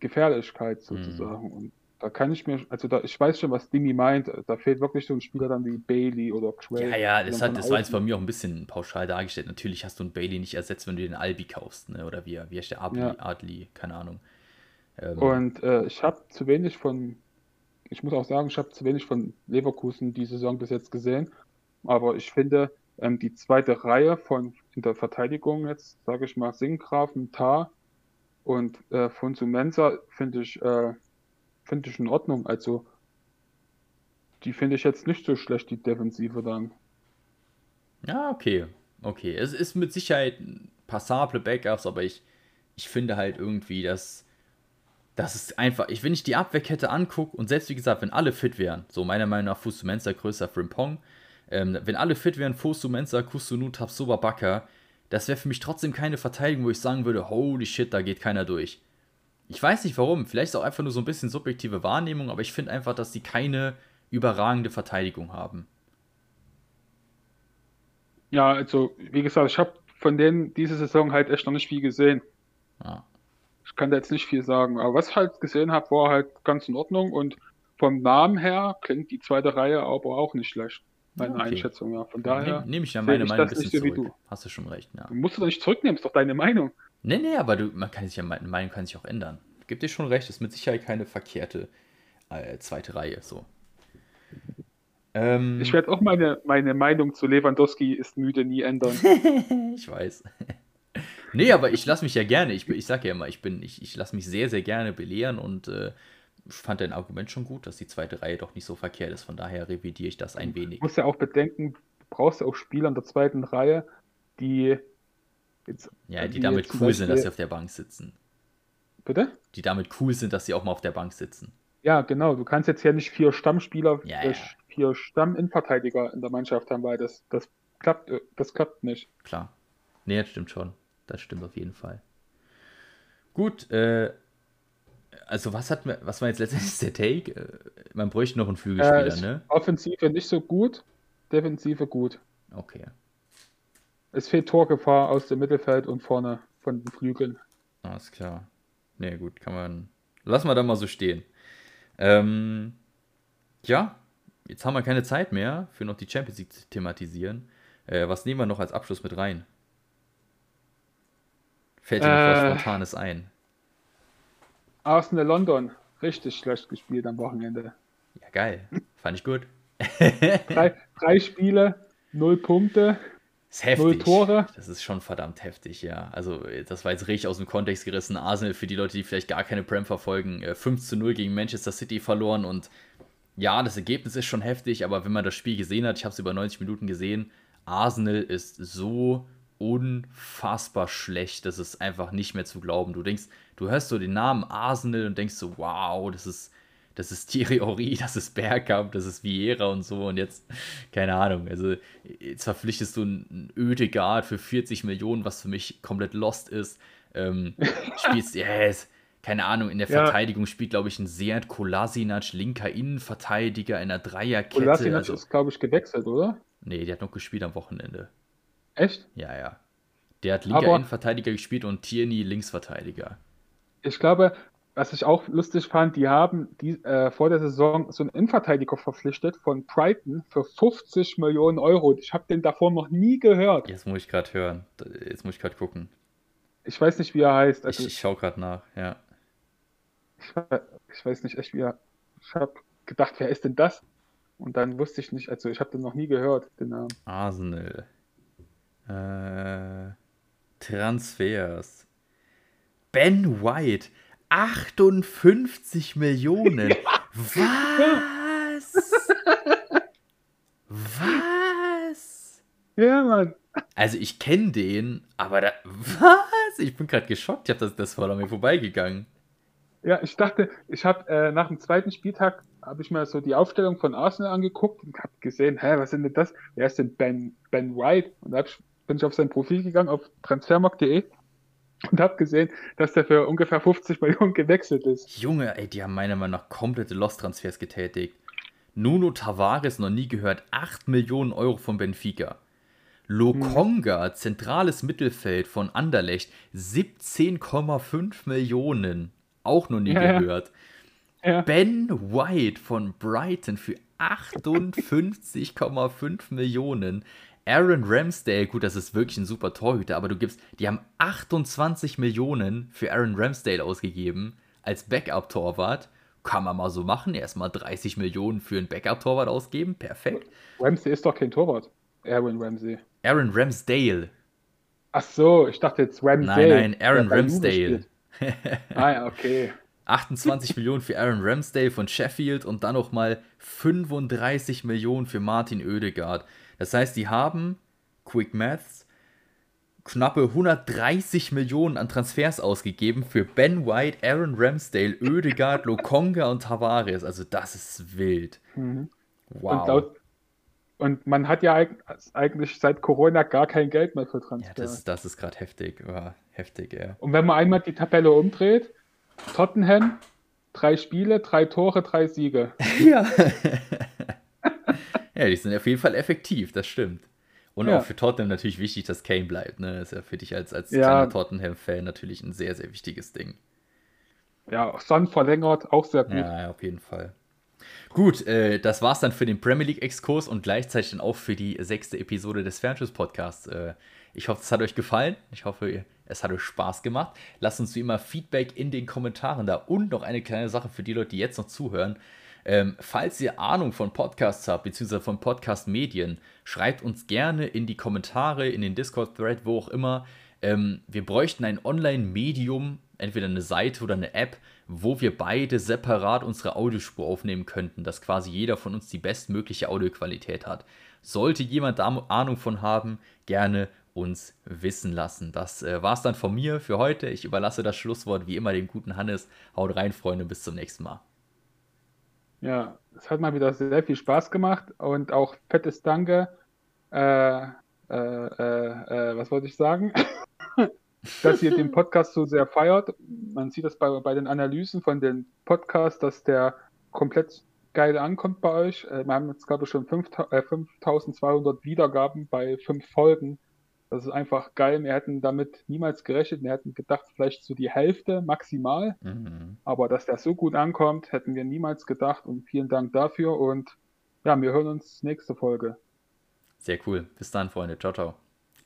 Gefährlichkeit sozusagen. Mhm. Und da kann ich mir, also da, ich weiß schon, was Dimi meint. Da fehlt wirklich so ein Spieler dann wie Bailey oder Quay. Ja, ja, das, hat, das war jetzt bei mir auch ein bisschen pauschal dargestellt. Natürlich hast du einen Bailey nicht ersetzt, wenn du den Albi kaufst, ne? Oder wie, wie heißt der Adli, ja. Adli keine Ahnung. Ähm, Und äh, ich habe zu wenig von, ich muss auch sagen, ich habe zu wenig von Leverkusen die Saison bis jetzt gesehen. Aber ich finde, ähm, die zweite Reihe von in der Verteidigung jetzt, sage ich mal, Singgrafen, Tar und äh, von Sumensa finde ich äh, finde ich in Ordnung. Also, die finde ich jetzt nicht so schlecht, die Defensive dann. Ja, okay. Okay. Es ist mit Sicherheit passable Backups, aber ich, ich finde halt irgendwie, dass. Das ist einfach, ich, wenn ich die Abwehrkette angucke und selbst wie gesagt, wenn alle fit wären, so meiner Meinung nach Fusu Mensa größer Frimpong, ähm, wenn alle fit wären, Fusu Mensa, Kusunu, Tabsoba, Baka, das wäre für mich trotzdem keine Verteidigung, wo ich sagen würde, holy shit, da geht keiner durch. Ich weiß nicht warum, vielleicht ist auch einfach nur so ein bisschen subjektive Wahrnehmung, aber ich finde einfach, dass sie keine überragende Verteidigung haben. Ja, also wie gesagt, ich habe von denen diese Saison halt echt noch nicht viel gesehen. Ja. Ich kann da jetzt nicht viel sagen, aber was ich halt gesehen habe, war halt ganz in Ordnung und vom Namen her klingt die zweite Reihe aber auch nicht schlecht. Meine okay. Einschätzung, ja. Von daher. Nehme nehm ich ja meine Meinung ein bisschen so zurück. Du. Hast du schon recht, ja. Du musst du doch nicht zurücknehmen, ist doch deine Meinung. Nee, nee, aber du, man kann sich ja, meine Meinung kann sich auch ändern. Gibt dir schon recht, ist mit Sicherheit keine verkehrte äh, zweite Reihe. So. Ähm, ich werde auch meine, meine Meinung zu Lewandowski ist müde nie ändern. [LAUGHS] ich weiß. nee, aber ich lasse mich ja gerne, ich, ich sage ja immer, ich bin, ich, ich lasse mich sehr, sehr gerne belehren und äh, fand dein Argument schon gut, dass die zweite Reihe doch nicht so verkehrt ist. Von daher revidiere ich das ein wenig. Du musst ja auch bedenken, du brauchst ja auch Spieler in der zweiten Reihe, die Jetzt, ja, die, die damit cool Beispiel, sind, dass sie auf der Bank sitzen. Bitte? Die damit cool sind, dass sie auch mal auf der Bank sitzen. Ja, genau. Du kannst jetzt ja nicht vier Stammspieler, ja, äh, ja. vier Stamminverteidiger in der Mannschaft haben, weil das, das klappt, äh, das klappt nicht. Klar. Nee, das stimmt schon. Das stimmt auf jeden Fall. Gut, äh, also was hat was war jetzt letztendlich [LAUGHS] der Take? Äh, man bräuchte noch einen Flügelspieler, äh, ne? Offensive nicht so gut, Defensive gut. Okay. Es fehlt Torgefahr aus dem Mittelfeld und vorne von den Flügeln. Alles klar. Nee, gut, kann man. Lassen wir da mal so stehen. Ähm, ja, jetzt haben wir keine Zeit mehr für noch die Champions League zu thematisieren. Äh, was nehmen wir noch als Abschluss mit rein? Fällt dir äh, noch was Spontanes ein? Arsenal London. Richtig schlecht gespielt am Wochenende. Ja, geil. Fand ich gut. drei, drei Spiele, null Punkte. Das ist heftig. Null Tore. Das ist schon verdammt heftig, ja. Also, das war jetzt richtig aus dem Kontext gerissen. Arsenal, für die Leute, die vielleicht gar keine Prem verfolgen, 5 äh, zu 0 gegen Manchester City verloren und ja, das Ergebnis ist schon heftig, aber wenn man das Spiel gesehen hat, ich habe es über 90 Minuten gesehen, Arsenal ist so unfassbar schlecht, das ist einfach nicht mehr zu glauben. Du denkst, du hörst so den Namen Arsenal und denkst so, wow, das ist das ist Thierry Henry, [LAUGHS] das ist Bergkamp, das ist Vieira und so und jetzt, keine Ahnung, also jetzt verpflichtest du einen Ödegard für 40 Millionen, was für mich komplett lost ist, ähm, [LAUGHS] spielst, yes, keine Ahnung, in der ja. Verteidigung spielt, glaube ich, ein Seat Kolasinac, linker Innenverteidiger in einer Dreierkette. Kolasinac also, ist, glaube ich, gewechselt, oder? Nee, der hat noch gespielt am Wochenende. Echt? Ja, ja. Der hat linker Aber Innenverteidiger gespielt und Tierney Linksverteidiger. Ich glaube, was ich auch lustig fand, die haben die, äh, vor der Saison so einen Innenverteidiger verpflichtet von Brighton für 50 Millionen Euro. Ich habe den davor noch nie gehört. Jetzt muss ich gerade hören. Jetzt muss ich gerade gucken. Ich weiß nicht, wie er heißt. Also, ich, ich schaue gerade nach, ja. Ich, ich, weiß nicht echt, wie er. Ich habe gedacht, wer ist denn das? Und dann wusste ich nicht, also ich habe den noch nie gehört, den Namen. Arsenal. Äh, Transfers. Ben White. 58 Millionen. [LAUGHS] Was? Was? Ja, Mann. Also ich kenne den, aber da. Was? Ich bin gerade geschockt. Ich habe das, das war an mir vorbeigegangen. Ja, ich dachte, ich habe äh, nach dem zweiten Spieltag habe ich mir so die Aufstellung von Arsenal angeguckt und habe gesehen, hä, was sind denn das? Wer ist denn Ben, ben White? Und da bin ich auf sein Profil gegangen auf transfermarkt.de und habe gesehen, dass der für ungefähr 50 Millionen gewechselt ist. Junge, ey, die haben meiner Meinung nach komplette Lost-Transfers getätigt. Nuno Tavares noch nie gehört, 8 Millionen Euro von Benfica. Lokonga, hm. zentrales Mittelfeld von Anderlecht, 17,5 Millionen. Auch noch nie ja, gehört. Ja. Ben White von Brighton für 58,5 Millionen. Aaron Ramsdale, gut, das ist wirklich ein super Torhüter, aber du gibst, die haben 28 Millionen für Aaron Ramsdale ausgegeben als Backup-Torwart. Kann man mal so machen, erstmal 30 Millionen für einen Backup-Torwart ausgeben, perfekt. Ramsey ist doch kein Torwart. Aaron Ramsey. Aaron Ramsdale. Ach so, ich dachte jetzt Ramsdale. Nein, nein, Aaron Ramsdale. ah ja, okay. [LAUGHS] 28 Millionen für Aaron Ramsdale von Sheffield und dann nochmal 35 Millionen für Martin Oedegaard. Das heißt, die haben, Quick Maths, knappe 130 Millionen an Transfers ausgegeben für Ben White, Aaron Ramsdale, Oedegaard, [LAUGHS] Lokonga und Tavares. Also das ist wild. Mhm. Wow. Und, laut, und, man hat ja eigentlich seit Corona gar kein Geld mehr für Transfers. Ja, das, das ist gerade heftig. Ja, heftig, ja. Und wenn man einmal die Tabelle umdreht, Tottenham, drei Spiele, drei Tore, drei Siege. [LAUGHS] Ja. Ja, die sind auf jeden Fall effektiv, das stimmt. Und ja. auch für Tottenham natürlich wichtig, dass Kane bleibt. Ne? Das ist ja für dich als, als ja. kleiner Tottenham-Fan natürlich ein sehr, sehr wichtiges Ding. Ja, Son verlängert, auch sehr gut. Ja, auf jeden Fall. Gut, äh, das war's dann für den Premier League-Exkurs und gleichzeitig dann auch für die sechste Episode des Fernschuss-Podcasts. Äh, ich hoffe, es hat euch gefallen. Ich hoffe, es hat euch Spaß gemacht. Lasst uns wie immer Feedback in den Kommentaren da. Und noch eine kleine Sache für die Leute, die jetzt noch zuhören. Ähm, falls ihr Ahnung von Podcasts habt, beziehungsweise von Podcast-Medien, schreibt uns gerne in die Kommentare, in den Discord-Thread, wo auch immer. Ähm, wir bräuchten ein Online-Medium, entweder eine Seite oder eine App, wo wir beide separat unsere Audiospur aufnehmen könnten, dass quasi jeder von uns die bestmögliche Audioqualität hat. Sollte jemand da Ahnung von haben, gerne uns wissen lassen. Das äh, es dann von mir für heute. Ich überlasse das Schlusswort wie immer dem guten Hannes. Haut rein, Freunde, bis zum nächsten Mal. Ja, es hat mal wieder sehr viel Spaß gemacht und auch fettes Danke. Äh, äh, äh, äh was wollte ich sagen? [LAUGHS] dass ihr den Podcast so sehr feiert. Man sieht das bei, bei den Analysen von den Podcasts, dass der komplett geil ankommt bei euch. Äh, wir haben jetzt, glaube ich, schon 5200 äh, Wiedergaben bei fünf Folgen. Das ist einfach geil. Wir hätten damit niemals gerechnet. Wir hätten gedacht, vielleicht so die Hälfte maximal. Mhm. Aber dass der so gut ankommt, hätten wir niemals gedacht. Und vielen Dank dafür. Und ja, wir hören uns nächste Folge. Sehr cool. Bis dann, Freunde. Ciao, ciao.